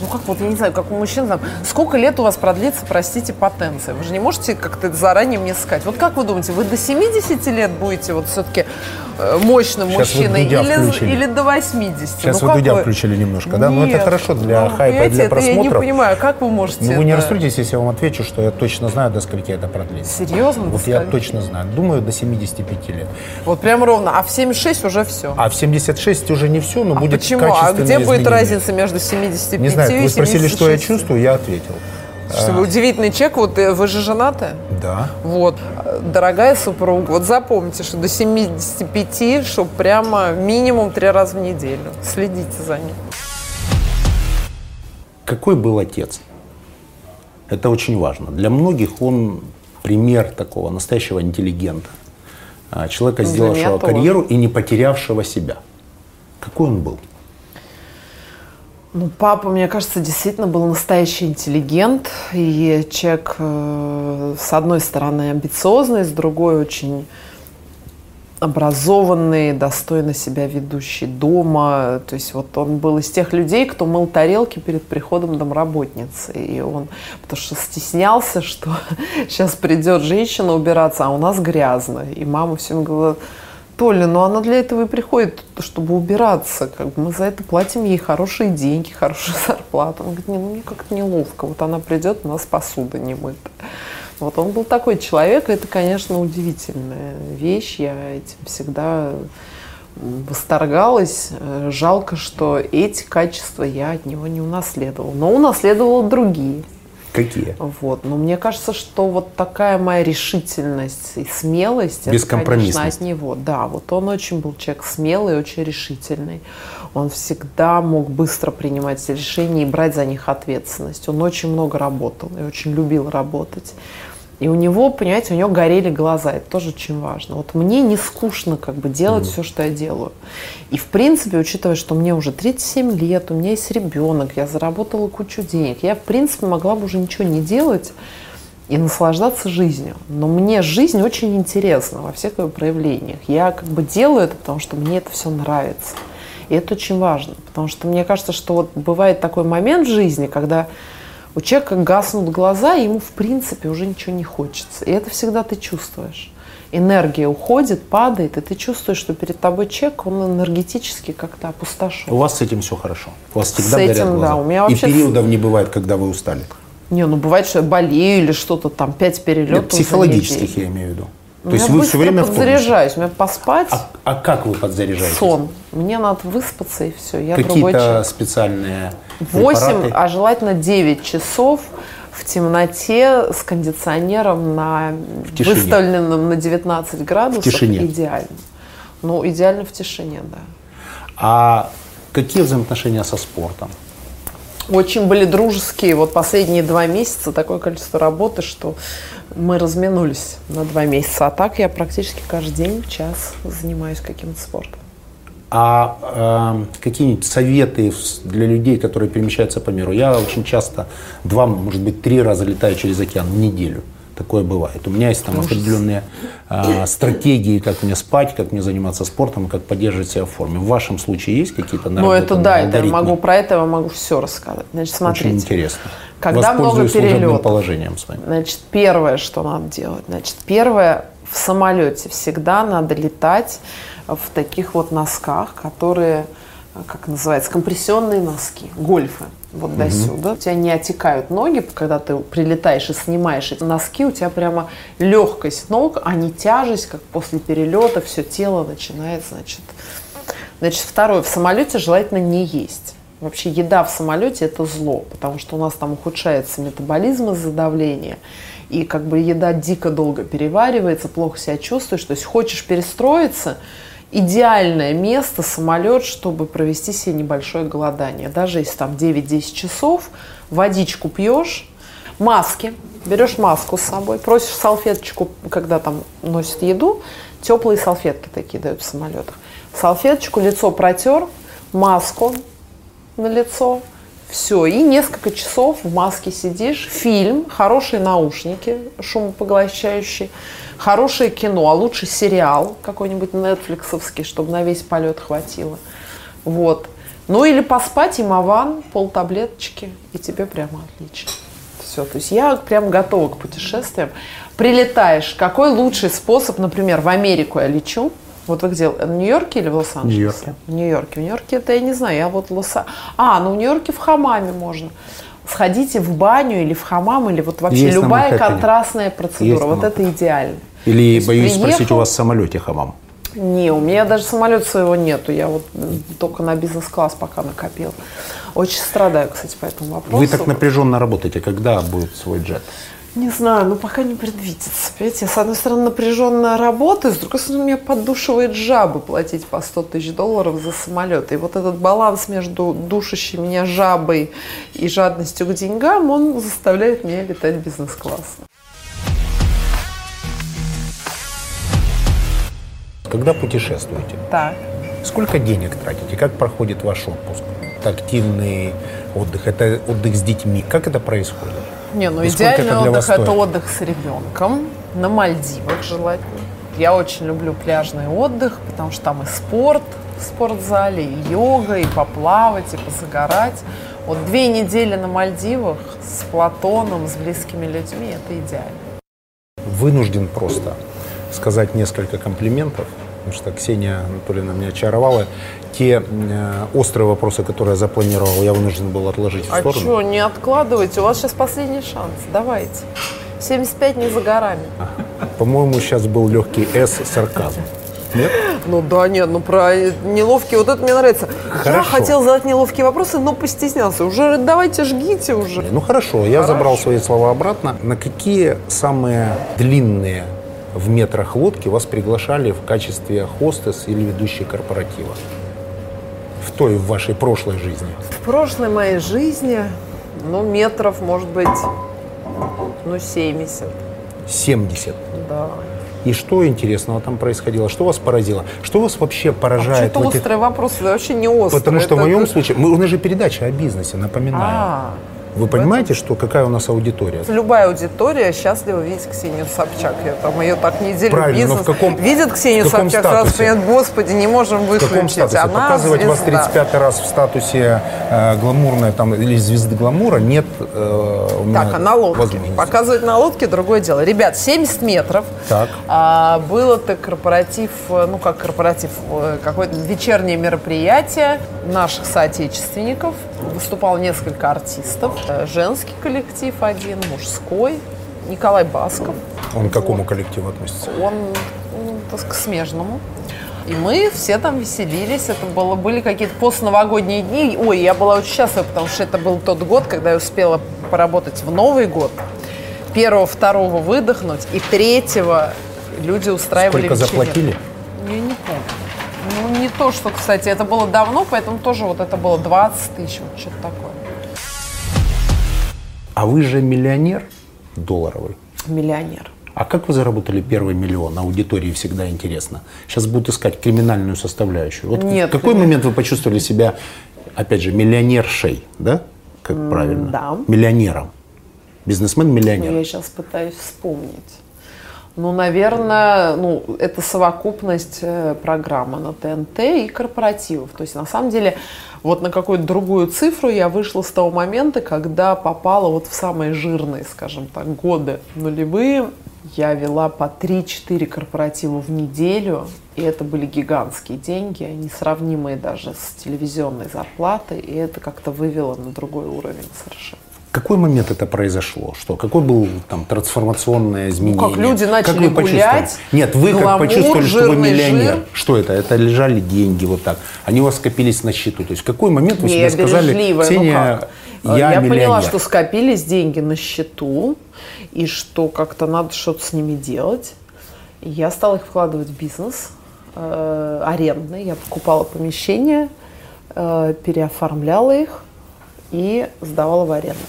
Ну как вот, я не знаю, как у мужчин там, сколько лет у вас продлится, простите, потенция? Вы же не можете как-то заранее мне сказать. Вот как вы думаете, вы до 70 лет будете вот все-таки мощным Сейчас вы мужчиной Дудя или, включили. или до 80? Сейчас Ну, вы Дудя включили немножко, да? Но это Нет. хорошо для Ну, хайпа и для это Я не понимаю, как вы можете Ну вы не это- расстроитесь, если я вам отвечу, что я точно знаю, до скольки это продлится. Серьезно? Вот я скольки? точно знаю. Думаю, до 75 лет. Вот прям ровно. А в 76 уже все. А в 76 уже не все, но А будет почему? А где будет изменение. разница между 75 Не знаю, и вы спросили, что я 76? чувствую, я ответил. Что вы удивительный человек. Вот э, вы же женаты? Да. Вот, дорогая супруга, вот запомните, что до 75, что прямо минимум три раза в неделю. Следите за ним. Какой был отец? Это очень важно. Для многих он пример такого настоящего интеллигента. А, Человека, сделавшего карьеру и не потерявшего себя. Какой он был? Ну, папа, мне кажется, действительно был настоящий интеллигент. И человек, э, с одной стороны, амбициозный, с другой очень образованный, достойно себя ведущий дома. То есть вот он был из тех людей, кто мыл тарелки перед приходом домработницы. И он, потому что стеснялся, что <laughs> сейчас придет женщина убираться, а у нас грязно. И мама все время говорила, Толя, ну она для этого и приходит, чтобы убираться. Как бы мы за это платим ей хорошие деньги, <laughs> хорошую зарплату. Он говорит, не, ну мне как-то неловко. Вот она придет, у нас посуда не мыта. Вот он был такой человек, и это, конечно, удивительная вещь. Я этим всегда восторгалась. Жалко, что эти качества я от него не унаследовала. Но унаследовала другие. Какие? Вот. Но мне кажется, что вот такая моя решительность и смелость, это, конечно, от него. Да, вот он очень был человек смелый, очень решительный. Он всегда мог быстро принимать решения и брать за них ответственность. Он очень много работал и очень любил работать. И у него, понимаете, у него горели глаза, это тоже очень важно. Вот мне не скучно как бы делать все, что я делаю. И в принципе, учитывая, что мне уже 37 лет, у меня есть ребенок, я заработала кучу денег, я в принципе могла бы уже ничего не делать и наслаждаться жизнью. Но мне жизнь очень интересна во всех ее проявлениях. Я как бы делаю это, потому что мне это все нравится. И это очень важно, потому что мне кажется, что вот бывает такой момент в жизни, когда у человека гаснут глаза, и ему в принципе уже ничего не хочется. И это всегда ты чувствуешь. Энергия уходит, падает, и ты чувствуешь, что перед тобой человек, он энергетически как-то опустошен. У вас с этим все хорошо? У вас всегда С этим, горят глаза? да, у меня И вообще- периодов не бывает, когда вы устали? Не, ну бывает, что я болею или что-то там, пять перелетов. Нет, психологических я имею в виду. То есть вы все время подзаряжаюсь, мне поспать, А, а как вы подзаряжаетесь? сон. Мне надо выспаться и все. Я Какие-то специальные 8, препараты? а желательно 9 часов в темноте с кондиционером на выставленном на 19 градусов. тишине. Идеально. Ну, идеально в тишине, да. А какие взаимоотношения со спортом? Очень были дружеские. Вот последние два месяца такое количество работы, что мы разминулись на два месяца. А так я практически каждый день в час занимаюсь каким-то спортом. А э, какие-нибудь советы для людей, которые перемещаются по миру? Я очень часто два, может быть, три раза летаю через океан в неделю. Такое бывает. У меня есть там определенные э, стратегии, как мне спать, как мне заниматься спортом, как поддерживать себя в форме. В вашем случае есть какие-то Ну, это да, это я могу про это я могу все рассказать. Значит, смотрите. Очень интересно. Когда много перелетов. положением с вами. Значит, первое, что надо делать, значит, первое, в самолете всегда надо летать в таких вот носках, которые, э, как называется, компрессионные носки, гольфы, вот до сюда. У тебя не отекают ноги, когда ты прилетаешь и снимаешь эти носки, у тебя прямо легкость ног, а не тяжесть, как после перелета, все тело начинает, значит. Значит, второе, в самолете желательно не есть. Вообще еда в самолете это зло, потому что у нас там ухудшается метаболизм из-за давления. И как бы еда дико долго переваривается, плохо себя чувствуешь. То есть хочешь перестроиться, идеальное место, самолет, чтобы провести себе небольшое голодание. Даже если там 9-10 часов, водичку пьешь, маски, берешь маску с собой, просишь салфеточку, когда там носят еду, теплые салфетки такие дают в самолетах. Салфеточку, лицо протер, маску на лицо, все, и несколько часов в маске сидишь, фильм, хорошие наушники шумопоглощающие, хорошее кино, а лучше сериал какой-нибудь нетфликсовский, чтобы на весь полет хватило. Вот. Ну или поспать, имован, полтаблеточки, и тебе прямо отлично. Все, то есть я прям готова к путешествиям. Прилетаешь, какой лучший способ, например, в Америку я лечу, вот вы где, в Нью-Йорке или в Лос-Анджелесе? Нью-Йорке. В Нью-Йорке. В Нью-Йорке это я не знаю, я вот Лос А, ну в Нью-Йорке в хамаме можно. Сходите в баню или в хамам, или вот вообще Есть любая контрастная Есть процедура. на Вот это идеально. Или, есть боюсь спросить, приехал- у вас в самолете хамам? Не, у меня даже самолета своего нету. Я вот м, только на бизнес-класс пока накопил. Очень страдаю, кстати, по этому вопросу. Вы так напряженно работаете. Когда будет свой джет? Не знаю, ну пока не предвидится. Понимаете, я, с одной стороны, напряженно работаю, с другой стороны, меня поддушивает жабы платить по 100 тысяч долларов за самолет. И вот этот баланс между душащей меня жабой и жадностью к деньгам, он заставляет меня летать бизнес-классно. Когда путешествуете? Так. Сколько денег тратите? Как проходит ваш отпуск? Это активный отдых? Это отдых с детьми? Как это происходит? Не, ну идеальный это отдых это отдых с ребенком на Мальдивах желательно. Я очень люблю пляжный отдых, потому что там и спорт в спортзале, и йога, и поплавать, и позагорать. Вот две недели на Мальдивах с Платоном, с близкими людьми – это идеально. Вынужден просто сказать несколько комплиментов, потому что Ксения Анатольевна меня очаровала. Те э, острые вопросы, которые я запланировал, я вынужден был отложить в А сторону. что, не откладывайте, у вас сейчас последний шанс, давайте. 75 не за горами. По-моему, сейчас был легкий «С» сарказм. нет? Ну да, нет, ну про неловкие, вот это мне нравится. Я Хорошо. хотел задать неловкие вопросы, но постеснялся. Уже давайте жгите уже. Ну хорошо, я забрал свои слова обратно. На какие самые длинные в метрах лодки вас приглашали в качестве хостес или ведущей корпоратива? В той, в вашей прошлой жизни. В прошлой моей жизни, ну, метров, может быть, ну, 70, 70. да. И что интересного там происходило? Что вас поразило? Что вас вообще поражает? В этих- острый вопрос, это вообще не острый. Потому что в это- моем случае, мы, у нас же передача о бизнесе, напоминаю. А, Вы понимаете, что какая у нас аудитория? Любая аудитория счастлива видеть Ксению Собчак. Я там ее так неделю Правильно, но бизнес. в каком- Видят Ксению в каком Собчак, сразу статусе? понимают, господи, не можем В выключить. каком статусе? Она Показывать вас звезда. 35 раз в статусе э, гламурной там, или звезды гламура нет э, у меня Так, а на лодке. Показывать на лодке другое дело. Ребят, 70 метров. Так. А, был это корпоратив, ну как корпоратив, э, какое-то вечернее мероприятие наших соотечественников. Выступало несколько артистов. Э, Женский коллектив один, мужской. Николай Басков. Он к какому коллективу относится? Он ну, к смежному. И мы все там веселились. Это было, были какие-то постновогодние дни. Ой, я была очень счастлива, потому что это был тот год, когда я успела поработать в Новый год. Первого, второго выдохнуть. И третьего люди устраивали Сколько вечеринки. заплатили? Я не помню. Ну, не то, что, кстати, это было давно, поэтому тоже вот это было 20 тысяч, вот что-то такое. А вы же миллионер долларовый. Миллионер. А как вы заработали первый миллион? Аудитории всегда интересно. Сейчас будут искать криминальную составляющую. Вот Нет, в какой конечно. момент вы почувствовали себя, опять же, миллионершей, да? Как правильно? да. Миллионером. Ну, Бизнесмен-миллионер. я сейчас пытаюсь вспомнить. Ну, наверное, ну, это совокупность э, программы на ТНТ и корпоративов. То есть, на самом деле, вот на какую-то другую цифру я вышла с того момента, когда попала вот в самые жирные, скажем так, годы нулевые. Я вела по 3-4 корпоратива в неделю, и это были гигантские деньги, они сравнимые даже с телевизионной зарплатой, и это как-то вывело на другой уровень совершенно. Какой момент это произошло? Что? Какой был там трансформационное изменение? Ну, как люди начали вы почувствовали? гулять, Нет, вы как гламур, почувствовали, что вы миллионер? жир. Что это? Это лежали деньги вот так. Они у вас скопились на счету. То есть в какой момент вы Не, себе я сказали, ну Ксения, как? я, я миллионер? поняла, что скопились деньги на счету, и что как-то надо что-то с ними делать. Я стала их вкладывать в бизнес э, арендный. Я покупала помещения, э, переоформляла их и сдавала в аренду.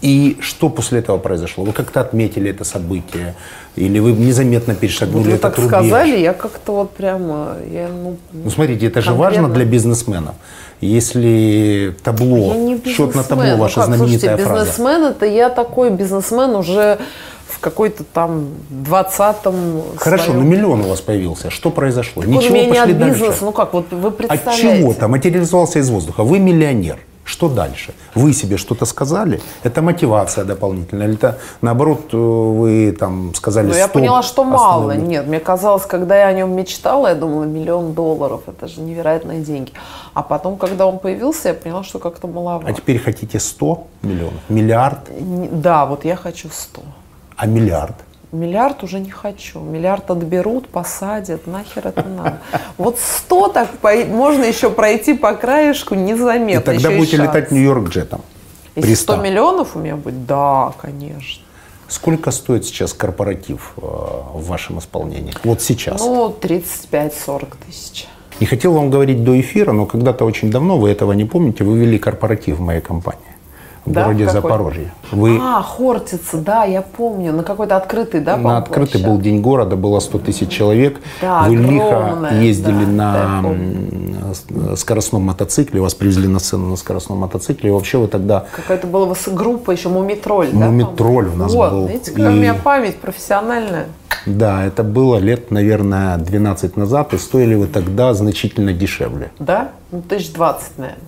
И что после этого произошло? Вы как-то отметили это событие? Или вы незаметно Вот перешагнули вы этот так рубеж? сказали, я как-то вот прямо, я, ну, Ну, смотрите, это же Конкретно. важно для бизнесменов. Если табло, не счет на табло, бизнесмен. Ну ваша как, знаменитая слушайте, фраза. бизнесмен это я такой бизнесмен уже в какой-то там двадцатом Хорошо, но миллион у вас появился. Что произошло? Ничего, у меня пошли от дальше. ну как, вот вы От представляете. чего-то материализовался из воздуха. Вы миллионер. Что дальше? Вы себе что-то сказали? Это мотивация дополнительная? Или это, наоборот, э, вы там сказали Но Ну, я «Стоп, поняла, что мало. остановлю». Нет, мне казалось, когда я о нем мечтала, я думала, миллион долларов, это же невероятные деньги. А потом, когда он появился, я поняла, что как-то маловато. А теперь хотите 100 миллионов? Миллиард? Да, вот я хочу 100. А миллиард? Миллиард уже не хочу. Миллиард отберут, посадят. Нахер это надо. Вот 100 так по- можно еще пройти по краешку незаметно. И тогда еще и будете шанс. летать Нью-Йорк джетом. Если При 100 100. миллионов у меня будет, да, конечно. Сколько стоит сейчас корпоратив э, в вашем исполнении? Вот сейчас. Ну, 35-40 тысяч. Не хотел вам говорить до эфира, но когда-то очень давно, вы этого не помните, вы вели корпоратив в моей компании в Да? городе Какой? Запорожье. Вы А, Хортица, да, я помню. На какой-то открытый, да, на открытый был день города, было 100 тысяч человек. Да, вы лихо огромная, ездили да, на да, скоростном мотоцикле, вас привезли на сцену на скоростном мотоцикле. И вообще вы тогда Какая-то была у группа еще, Мумитроль, да? Мумитроль у нас вот, был. Видите, какая у И- меня память профессиональная. Да, это было лет, наверное, 12 назад, и стоили вы тогда значительно дешевле. Да? Ну, тысяч двадцать, наверное.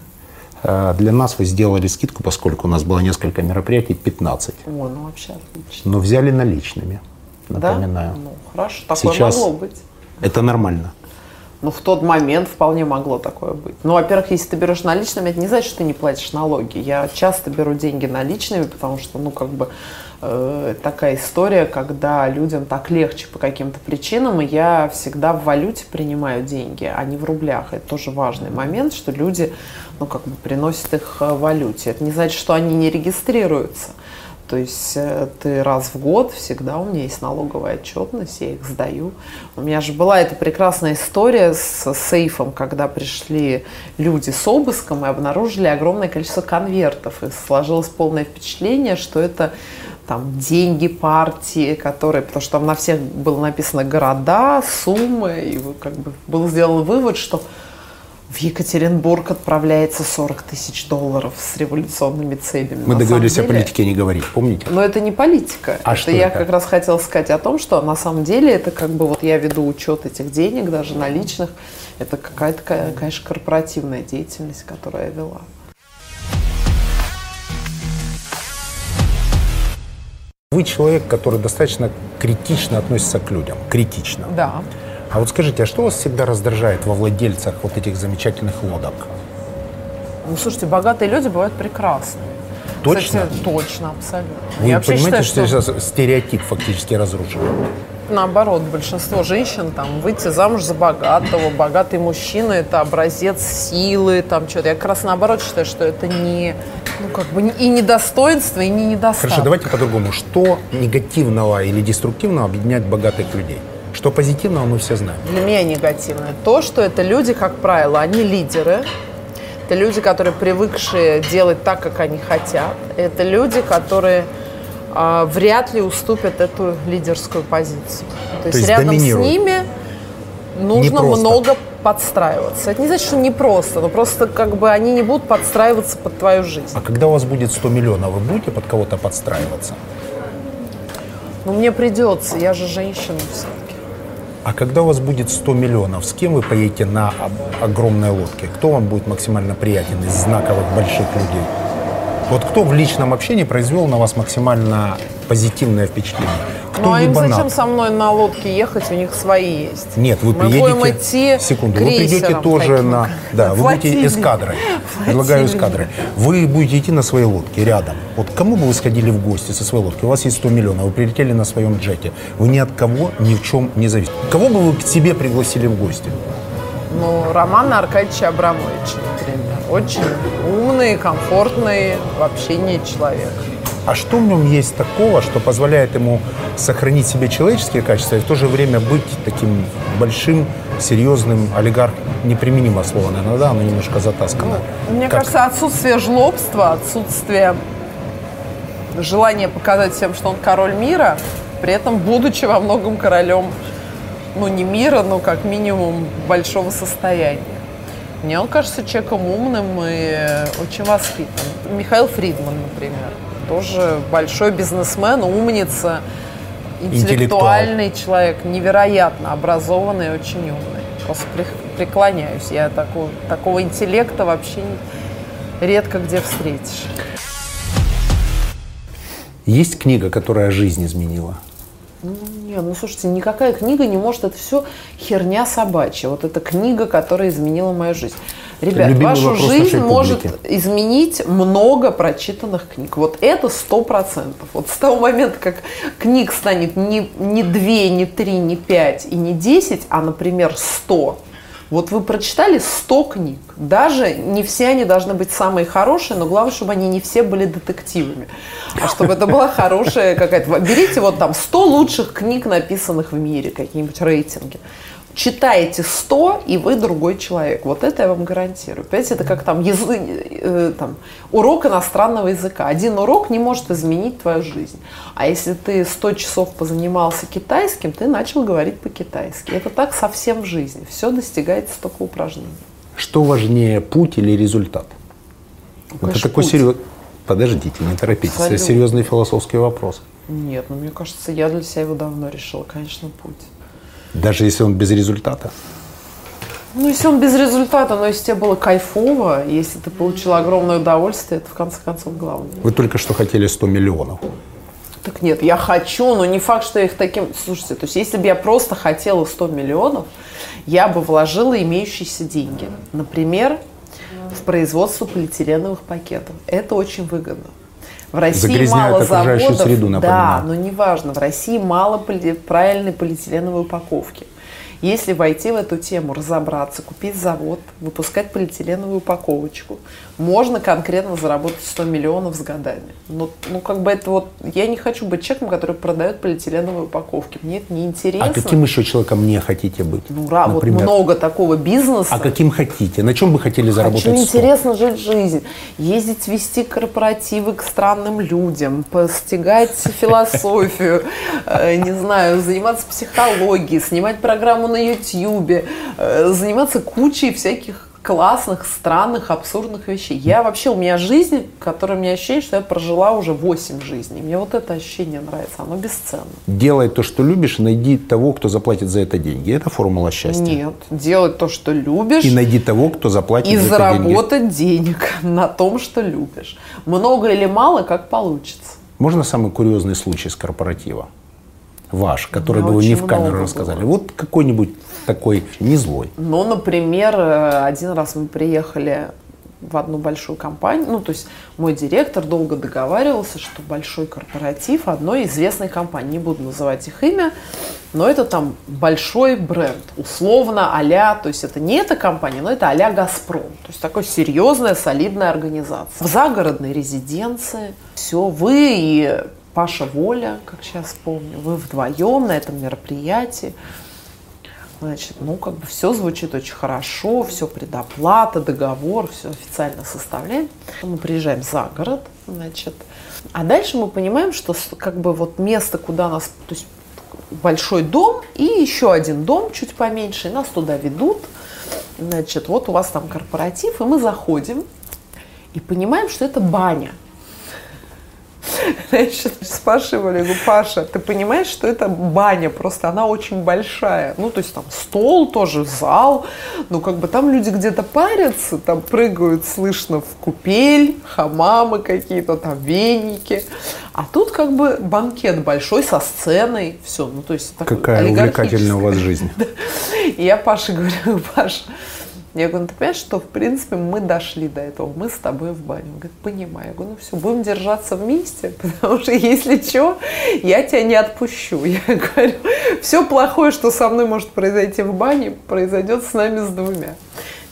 Э, Для нас вы сделали скидку, поскольку у нас было несколько мероприятий, 15. О, ну вообще отлично. Но взяли наличными, Да? напоминаю. Ну, хорошо, такое Сейчас- могло быть. Это нормально. Ну, в тот момент вполне могло такое быть. Ну, во-первых, если ты берешь наличными, это не значит, что ты не платишь налоги. Я часто беру деньги наличными, потому что, ну, как бы э, такая история, когда людям так легче по каким-то причинам, и я всегда в валюте принимаю деньги, а не в рублях. Это тоже важный момент, что люди, ну, как бы приносят их в валюте. Это не значит, что они не регистрируются. То есть э, ты раз в год, всегда у меня есть налоговая отчетность, я их сдаю. У меня же была эта прекрасная история с сейфом, когда пришли люди с обыском и обнаружили огромное количество конвертов. И сложилось полное впечатление, что это там деньги партии, которые, потому что там на всех было написано города, суммы, и как бы был сделан вывод, что в Екатеринбург отправляется 40 тысяч долларов с революционными целями. Мы на договорились деле, о политике не говорить, помните? Но это не политика. А это что я это? как раз хотела сказать о том, что на самом деле это как бы вот я веду учет этих денег, даже наличных. Это какая-то, конечно, корпоративная деятельность, которую я вела. Вы человек, который достаточно критично относится к людям. Критично. Да. А вот скажите, а что вас всегда раздражает во владельцах вот этих замечательных лодок? Ну, слушайте, богатые люди бывают прекрасны. Точно? Кстати, точно, абсолютно. Вы Я понимаете, считаю, что сейчас стереотип фактически разрушен? наоборот, большинство женщин там выйти замуж за богатого, богатый мужчина это образец силы, там что-то. Я как раз наоборот считаю, что это не, ну как бы и недостоинство, и не недостаток. Хорошо, давайте по-другому. Что негативного или деструктивного объединяет богатых людей? Что позитивного мы все знаем. Для меня негативное то, что это люди, как правило, они лидеры, это люди, которые привыкшие делать так, как они хотят. Это люди, которые а, вряд ли уступят эту лидерскую позицию. То, То есть, есть рядом доминируют. с ними нужно много подстраиваться. Это не значит, что не просто, но просто как бы они не будут подстраиваться под твою жизнь. А когда у вас будет 100 миллионов, вы будете под кого-то подстраиваться? Но мне придется, я же женщина все-таки. А когда у вас будет 100 миллионов, с кем вы поедете на огромной лодке? Кто вам будет максимально приятен из знаковых больших людей? Вот кто в личном общении произвел на вас максимально позитивное впечатление? Кто Ну а им зачем на- со мной на лодке ехать? У них свои есть. Нет, вы Мы приедете... будем идти Секунду, вы придете тоже таким. на... Да, вы будете эскадрой. Предлагаю эскадрой. Вы будете идти на своей лодке рядом. Вот к кому бы вы сходили в гости со своей лодки? У вас есть 100 миллионов, вы прилетели на своем джете. Вы ни от кого, ни в чем не зависите. Кого бы вы к себе пригласили в гости? Ну, Романа Аркадьевича Абрамовича, например. Очень умный, комфортный в общении человек. А что в нем есть такого, что позволяет ему сохранить себе человеческие качества и в то же время быть таким большим, серьезным олигарх? Неприменимо слово, наверное, да, оно немножко затаскано. Мне Как- кажется, отсутствие жлобства, отсутствие желания показать всем, что он король мира, при этом будучи во многом королем, ну не мира, но как минимум большого состояния. Мне он кажется человеком умным и очень воспитанным. Михаил Фридман, например, тоже большой бизнесмен, умница, интеллектуальный человек, невероятно образованный очень умный. Просто пре- преклоняюсь. Я такого, такого интеллекта вообще не- редко где встретишь. Есть книга, которая жизнь изменила? Нет, ну слушайте, никакая книга не может, это все херня собачья. Вот эта книга, которая изменила мою жизнь. Ребят, Любимый вашу жизнь может изменить много прочитанных книг. Вот это сто процентов. Вот с того момента, как книг станет не, не две, не три, не пять и не десять, а, например, сто. Вот вы прочитали 100 книг. Даже не все они должны быть самые хорошие, но главное, чтобы они не все были детективами. А чтобы это была хорошая какая-то... Берите вот там 100 лучших книг, написанных в мире, какие-нибудь рейтинги. Читаете 100, и вы другой человек. Вот это я вам гарантирую. Понимаете, это как там, язы- э, там урок иностранного языка. Один урок не может изменить твою жизнь. А если ты 100 часов позанимался китайским, ты начал говорить по-китайски. Это так совсем в жизни. Все достигается только упражнением. Что важнее, путь или результат? это конечно, такой серьезный... Подождите, не торопитесь. Это Абсолютно. серьезный философский вопрос. Нет, ну мне кажется, я для себя его давно решила. Конечно, путь. Даже если он без результата. Ну, если он без результата, но если тебе было кайфово, если ты получил огромное удовольствие, это в конце концов главное. Вы только что хотели 100 миллионов. Так нет, я хочу, но не факт, что я их таким... Слушайте, то есть если бы я просто хотела 100 миллионов, я бы вложила имеющиеся деньги. Например, в производство полиэтиленовых пакетов. Это очень выгодно. В России Загрязняют мало окружающую заводов. среду, да, напоминаю. но неважно. В России мало поли- правильной полиэтиленовой упаковки. Если войти в эту тему, разобраться, купить завод, выпускать полиэтиленовую упаковочку, можно конкретно заработать 100 миллионов с годами. Ну, ну, как бы это вот... Я не хочу быть человеком, который продает полиэтиленовые упаковки. Мне это не интересно. А каким еще человеком не хотите быть? Ну, ра- вот много такого бизнеса. А каким хотите? На чем бы хотели заработать Хочу 100? интересно жить жизнь, ездить, вести корпоративы к странным людям, постигать <laughs> философию, э, не знаю, заниматься психологией, снимать программу на Ютьюбе, э, заниматься кучей всяких классных, странных, абсурдных вещей. Я вообще, у меня жизнь, которая у меня ощущение, что я прожила уже 8 жизней. Мне вот это ощущение нравится, оно бесценно. Делай то, что любишь, и найди того, кто заплатит за это деньги. Это формула счастья. Нет, делать то, что любишь. И найди того, кто заплатит и за это деньги. заработать денег <laughs> на том, что любишь. Много или мало, как получится. Можно самый курьезный случай с корпоратива? Ваш, который меня бы вы не в камеру рассказали. было. Вот какой-нибудь такой, не злой. Ну, например, э, один раз мы приехали в одну большую компанию, ну, то есть мой директор долго договаривался, что большой корпоратив одной известной компании, не буду называть их имя, но это там большой бренд, условно а то есть это не эта компания, но это а «Газпром», то есть такая серьезная, солидная организация. В загородной резиденции, все, вы и Паша Воля, как сейчас помню, вы вдвоем на этом мероприятии. Значит, ну, как бы все звучит очень хорошо, все предоплата, договор, все официально составляем. Мы приезжаем за город, значит. А дальше мы понимаем, что как бы вот место, куда нас, то есть большой дом и еще один дом чуть поменьше, и нас туда ведут. Значит, вот у вас там корпоратив, и мы заходим и понимаем, что это баня. <laughs> Значит, спрашивали, говорю, Паша, ты понимаешь, что это баня, просто она очень большая. Ну, то есть там стол тоже, зал, ну, как бы там люди где-то парятся, там прыгают, слышно, в купель, хамамы какие-то, там веники. А тут как бы банкет большой со сценой, все, ну, то есть Какая увлекательная у вас жизнь. <laughs> и я Паше говорю, Паша, я говорю, ну ты понимаешь, что в принципе мы дошли до этого, мы с тобой в баню. Он говорит, понимаю. Я говорю, ну все, будем держаться вместе, <laughs> потому что если что, я тебя не отпущу. <laughs> Я говорю, все плохое, что со мной может произойти в бане, произойдет с нами с двумя.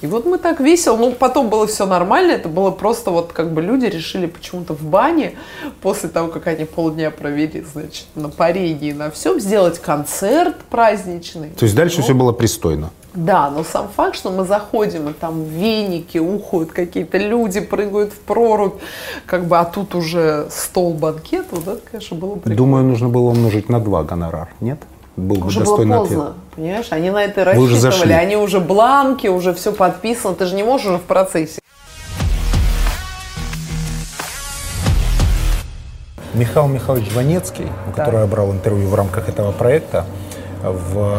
И вот мы так весело, ну потом было все нормально, это было просто вот как бы люди решили почему-то в бане, после того, как они полдня провели, значит, на парении, на всем, сделать концерт праздничный. То есть дальше все было пристойно. Да, но сам факт, что мы заходим, и там веники, ухают какие-то люди, прыгают в прорубь, как бы, а тут уже стол-банкет, вот это, конечно, было прикольно. Думаю, нужно было умножить на два гонорар, нет? Был бы уже было достойный поздно, ответ. понимаешь? Они на это Вы уже рассчитывали, зашли. они уже бланки, уже все подписано, ты же не можешь уже в процессе. Михаил Михайлович Жванецкий, у которого я брал интервью в рамках этого проекта, в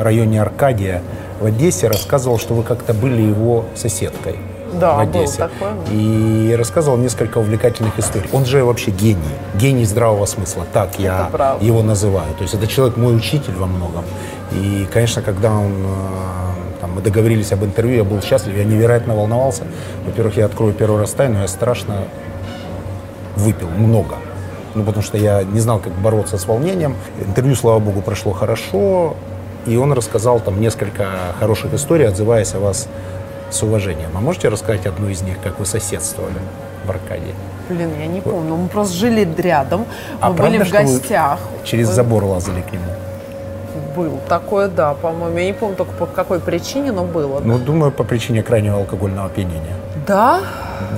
районе Аркадия в Одессе, рассказывал, что вы как-то были его соседкой Да, в Одессе. такое. И рассказывал несколько увлекательных историй. Он же вообще гений, гений здравого смысла, так я правда. его называю. То есть это человек мой учитель во многом. И, конечно, когда он э, там, мы договорились об интервью, я был счастлив, я невероятно волновался. Во-первых, я открою первый раз тайну, я страшно выпил много. Ну, потому что я не знал, как бороться с волнением. Интервью, слава богу, прошло хорошо. И он рассказал там несколько хороших историй, отзываясь о вас с уважением. А можете рассказать одну из них, как вы соседствовали в Аркадии? Блин, я не помню, мы просто жили рядом, А мы были правда, в что вы гостях. Через Мы- забор лазали к нему. Был такое, да, по-моему. Я не помню только по какой причине, но было. Ну, думаю, по причине крайнего алкогольного опьянения. Да?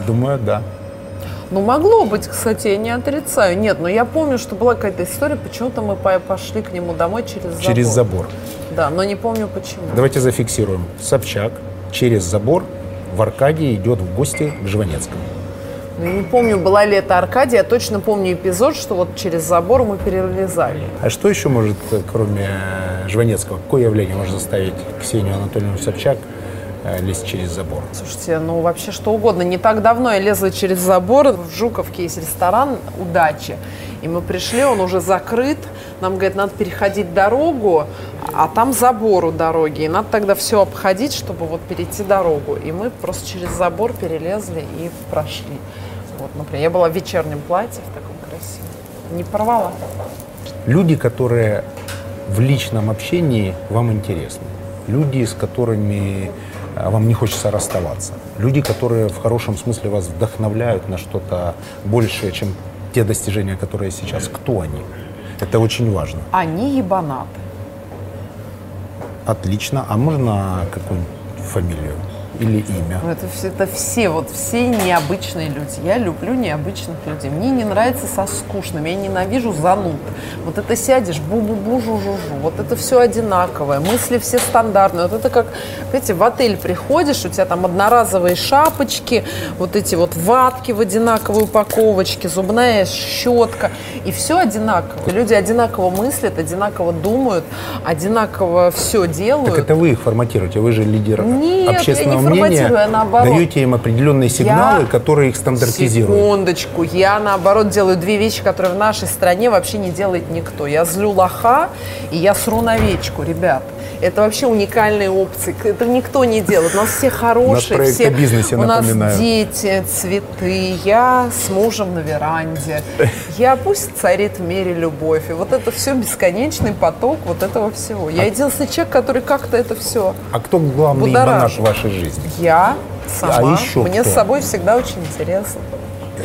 Думаю, да. Ну, могло быть, кстати, я не отрицаю. Нет, но я помню, что была какая-то история, почему-то мы по- пошли к нему домой через забор. Через забор. Да, но не помню почему. Давайте зафиксируем. Собчак через забор в Аркадии идет в гости к Жванецкому. Ну, не помню, была ли это Аркадия, я точно помню эпизод, что вот через забор мы перелезали. А что еще может, э, кроме э, Жванецкого, какое явление может заставить Ксению Анатольевну Собчак э, лезть через забор? Слушайте, ну вообще что угодно. Не так давно я лезла через забор. В Жуковке есть ресторан «Удачи». И мы пришли, он уже закрыт. Нам говорят, надо переходить дорогу, а там забор у дороги. И надо тогда все обходить, чтобы вот перейти дорогу. И мы просто через забор перелезли и прошли. Вот. Например, я была в вечернем платье в таком красивом. Не порвала. Люди, которые в личном общении вам интересны. Люди, с которыми э, вам не хочется расставаться. Люди, которые в хорошем смысле вас вдохновляют на что-то большее, чем те достижения, которые сейчас. Кто они? Это очень важно. Они ебанаты. Отлично. А можно какую-нибудь фамилию? Или имя? Ну, это, все- это все, вот все необычные люди. Я люблю необычных людей. Мне не нравится со скучными, я ненавижу зануд. Вот это сядешь, бу-бу-бу, жу-жу-жу. Вот это все одинаковое, мысли все стандартные. Вот это как, знаете, в отель приходишь, у тебя там одноразовые шапочки, вот эти вот ватки в одинаковой упаковочке, зубная щетка, и все одинаково. Люди одинаково мыслят, одинаково думают, одинаково все делают. Так это вы их форматируете, вы же лидер Нет, я не общественного мнения. я. Даете им определенные сигналы, которые их стандартизируют. Секундочку. Я, наоборот, делаю две вещи, которые в нашей стране вообще не делает никто. Я злю лоха, и я сру на овечку, ребят. Это вообще уникальные опции. Это никто не делает. У нас все хорошие. проект все... о бизнесе, У нас напоминаю. дети, цветы. Я с мужем на веранде. Я пусть царит в мире любовь. И вот это все бесконечный поток вот этого всего. Я единственный человек, который как-то это все А кто главный ебанат в вашей жизни? я сама. А еще Мне кто? с собой всегда очень интересно.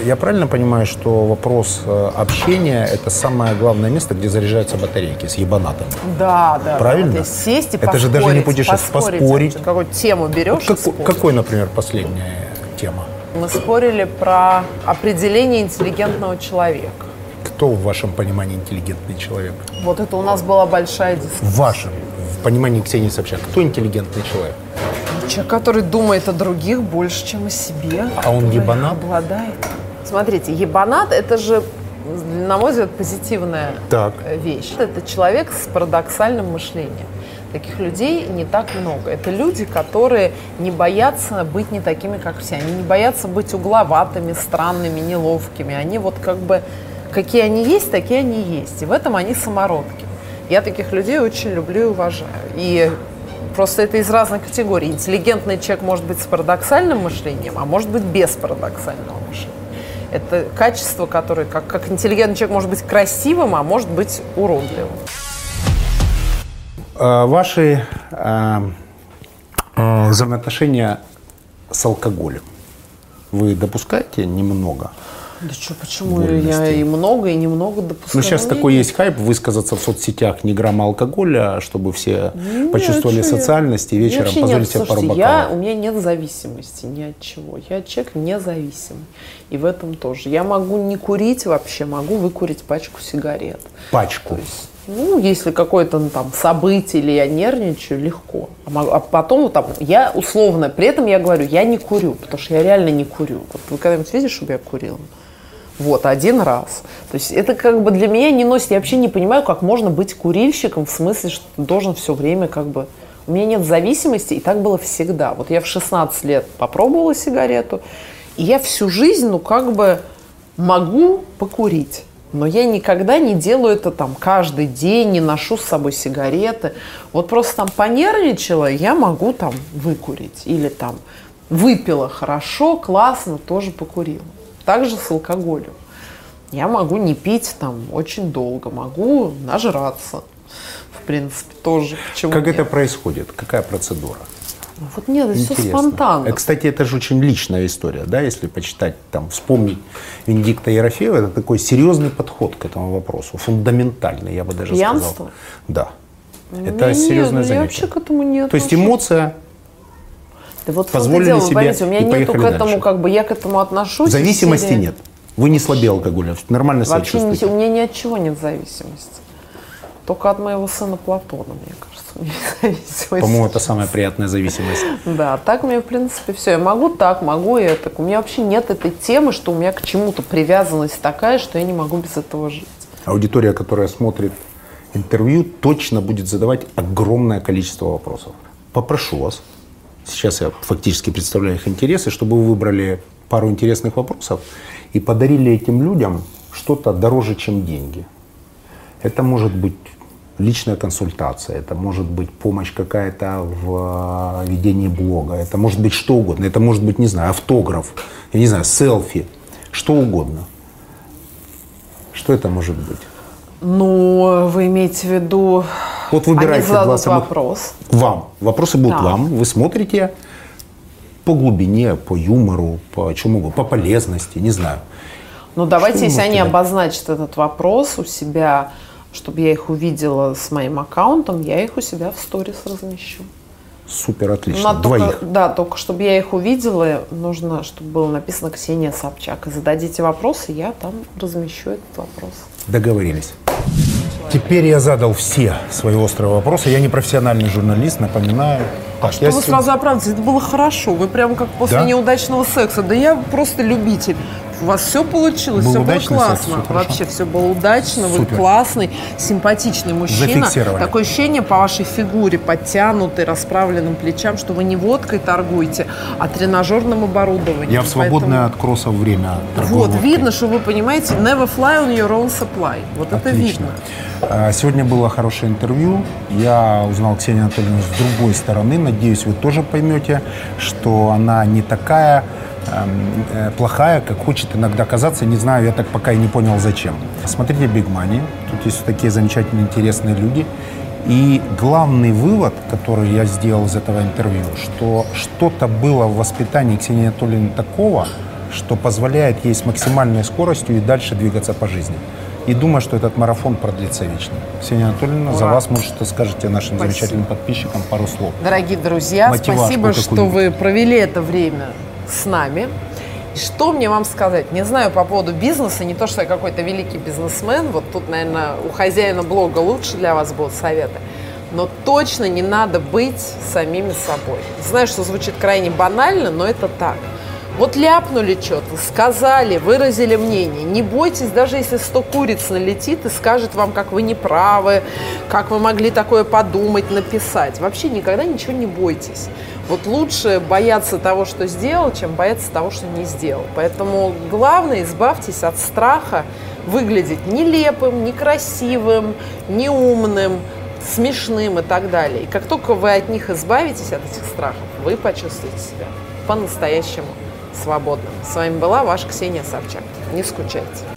Я правильно понимаю, что вопрос э, общения – это самое главное место, где заряжаются батарейки с ебанатами? Да, да. Правильно? Вот, если сесть и Это же даже не путешествие, поспорить. поспорить. Какую тему берешь и Как- какой, например, последняя тема? Мы спорили про определение интеллигентного человека. Кто в вашем понимании интеллигентный человек? Вот это у нас была большая дискуссия. В вашем, в понимании Ксении Собчак, кто интеллигентный человек? Человек, который думает о других больше, чем о себе. А он ебанат? Обладает. Смотрите, ебанат – это же, на мой взгляд, позитивная Так. э, вещь. Это человек с парадоксальным мышлением. Таких людей не так много. Это люди, которые не боятся быть не такими, как все. Они не боятся быть угловатыми, странными, неловкими. Они вот как бы, какие они есть, такие они есть. И в этом они самородки. Я таких людей очень люблю и уважаю. И просто это из разных категорий. Интеллигентный человек может быть с парадоксальным мышлением, а может быть без парадоксального мышления. Это качество, которое, как, как интеллигентный человек может быть красивым, а может быть уродливым. Э, Ваши э, взаимоотношения с алкоголем вы допускаете немного? Да что, почему я и много, и немного допускаю? Ну, сейчас такой есть хайп высказаться в соцсетях не грамма алкоголя, чтобы все не, почувствовали а чё я? социальность и вечером вообще позволить нет, себе пару слушайте, я, бокалов. у меня нет зависимости ни от чего. Я человек независимый. И в этом тоже. Я могу не курить вообще, могу выкурить пачку сигарет. Пачку. Ну, если какое-то ну, там событие или я нервничаю, легко. А, а потом вот там, я условно, при этом я говорю, я не курю, потому что я реально не курю. Вот вы когда-нибудь видели, чтобы я курила? Вот, один раз. То есть это как бы для меня не носит, я вообще не понимаю, как можно быть курильщиком в смысле, что ты должен все время как бы... У меня нет зависимости, и так было всегда. Вот я в 16 лет попробовала сигарету, и я всю жизнь, ну, как бы могу покурить. Но я никогда не делаю это там каждый день, не ношу с собой сигареты. Вот просто там понервничала, я могу там выкурить. Или там выпила хорошо, классно, тоже покурила. Также с алкоголем. Я могу не пить там очень долго, могу нажраться. В принципе, тоже. Почему Как нет? это происходит? Какая процедура? Ну, Вот нет, это все Интересно. спонтанно. Э, Кстати, это же очень личная история, да, если почитать, там, вспомнить Венедикта Ерофеева, это такой серьезный подход к этому вопросу, фундаментальный, я бы даже Пьянство? сказал. Да. У Это серьезное нет, Я занятие. вообще к этому не То есть эмоция, Да вот позволили дело, себе поймите, у меня и нету к этому, дальше. как бы, я к этому отношусь. зависимости или- нет. Вы не слабее алкоголя, нормально себя Вообще чувствуете. у меня ни от чего нет зависимости. Только от моего сына Платона, мне кажется, у меня <laughs> зависимость. По-моему, это самая приятная зависимость. Да, так мне, в принципе, все. Я могу так, могу и это. У меня вообще нет этой темы, что у меня к чему-то привязанность такая, что я не могу без этого жить. Аудитория, которая смотрит интервью, точно будет задавать огромное количество вопросов. Попрошу вас, сейчас я фактически представляю их интересы, чтобы вы выбрали пару интересных вопросов и подарили этим людям что-то дороже, чем деньги. Это может быть личная консультация, это может быть помощь какая-то в э, ведении блога, это может быть что угодно, это может быть, не знаю, автограф, я не знаю, селфи, что угодно. Что это может быть? Ну, вы имеете в виду... Вот выбирайте Они два самых... вопрос. Вам. Вопросы будут Да. вам. Вы смотрите по глубине, по юмору, по чему по полезности, не знаю. Ну, давайте, Что если они кидаете? обозначат этот вопрос у себя, чтобы я их увидела с моим аккаунтом, я их у себя в сторис размещу. Супер, отлично. Только- Двоих. да, только чтобы я их увидела, нужно, чтобы было написано Ксения Собчак. И зададите вопросы, я там размещу этот вопрос. Договорились. Теперь я задал все свои острые вопросы. Я не профессиональный журналист, напоминаю. Так, Что я вы с- сразу оправдываетесь? Это было хорошо. Вы прямо как после Да? неудачного секса. Да я просто любитель. У вас все получилось, Был все было секс, классно. хорошо? Вообще все было удачно, вы Супер. классный, симпатичный мужчина. Такое ощущение по вашей фигуре, подтянутой, расправленным плечам, что вы не водкой торгуете, а тренажерным оборудованием. Я в свободное Поэтому- от кроссов время торгую Вот, водкой. видно, что вы понимаете, never fly on your own supply. Вот это Отлично. видно. А, Сегодня было хорошее интервью. Я узнал Ксению Анатольевну с другой стороны. Надеюсь, вы тоже поймете, что она не такая э, плохая, как хочет иногда казаться. Не знаю, я так пока и не понял, зачем. Смотрите Big Money. Тут есть такие замечательные, интересные люди. И главный вывод, который я сделал из этого интервью, что что-то было в воспитании Ксении Анатольевны такого, что позволяет ей с максимальной скоростью и дальше двигаться по жизни. И думаю, что этот марафон продлится вечно. Ксения Анатольевна, за Ура. вас, может, что скажете нашим Спасибо. замечательным подписчикам пару слов. Дорогие друзья, Мотивашку спасибо, что вы провели это время с нами. Что мне вам сказать? Не знаю по поводу бизнеса, не то, что я какой-то великий бизнесмен, вот тут, наверное, у хозяина блога лучше для вас будут советы, но точно не надо быть самими собой. Знаю, что звучит крайне банально, но это так. Вот ляпнули что-то, сказали, выразили мнение. Не бойтесь, даже если 100 куриц налетит и скажет вам, как вы не правы, как вы могли такое подумать, написать. Вообще никогда ничего не бойтесь. Вот лучше бояться того, что сделал, чем бояться того, что не сделал. Поэтому главное, избавьтесь от страха выглядеть нелепым, некрасивым, неумным, смешным и так далее. И как только вы от них избавитесь, от этих страхов, вы почувствуете себя по-настоящему свободным. С вами была ваша Ксения Собчак. Не скучайте.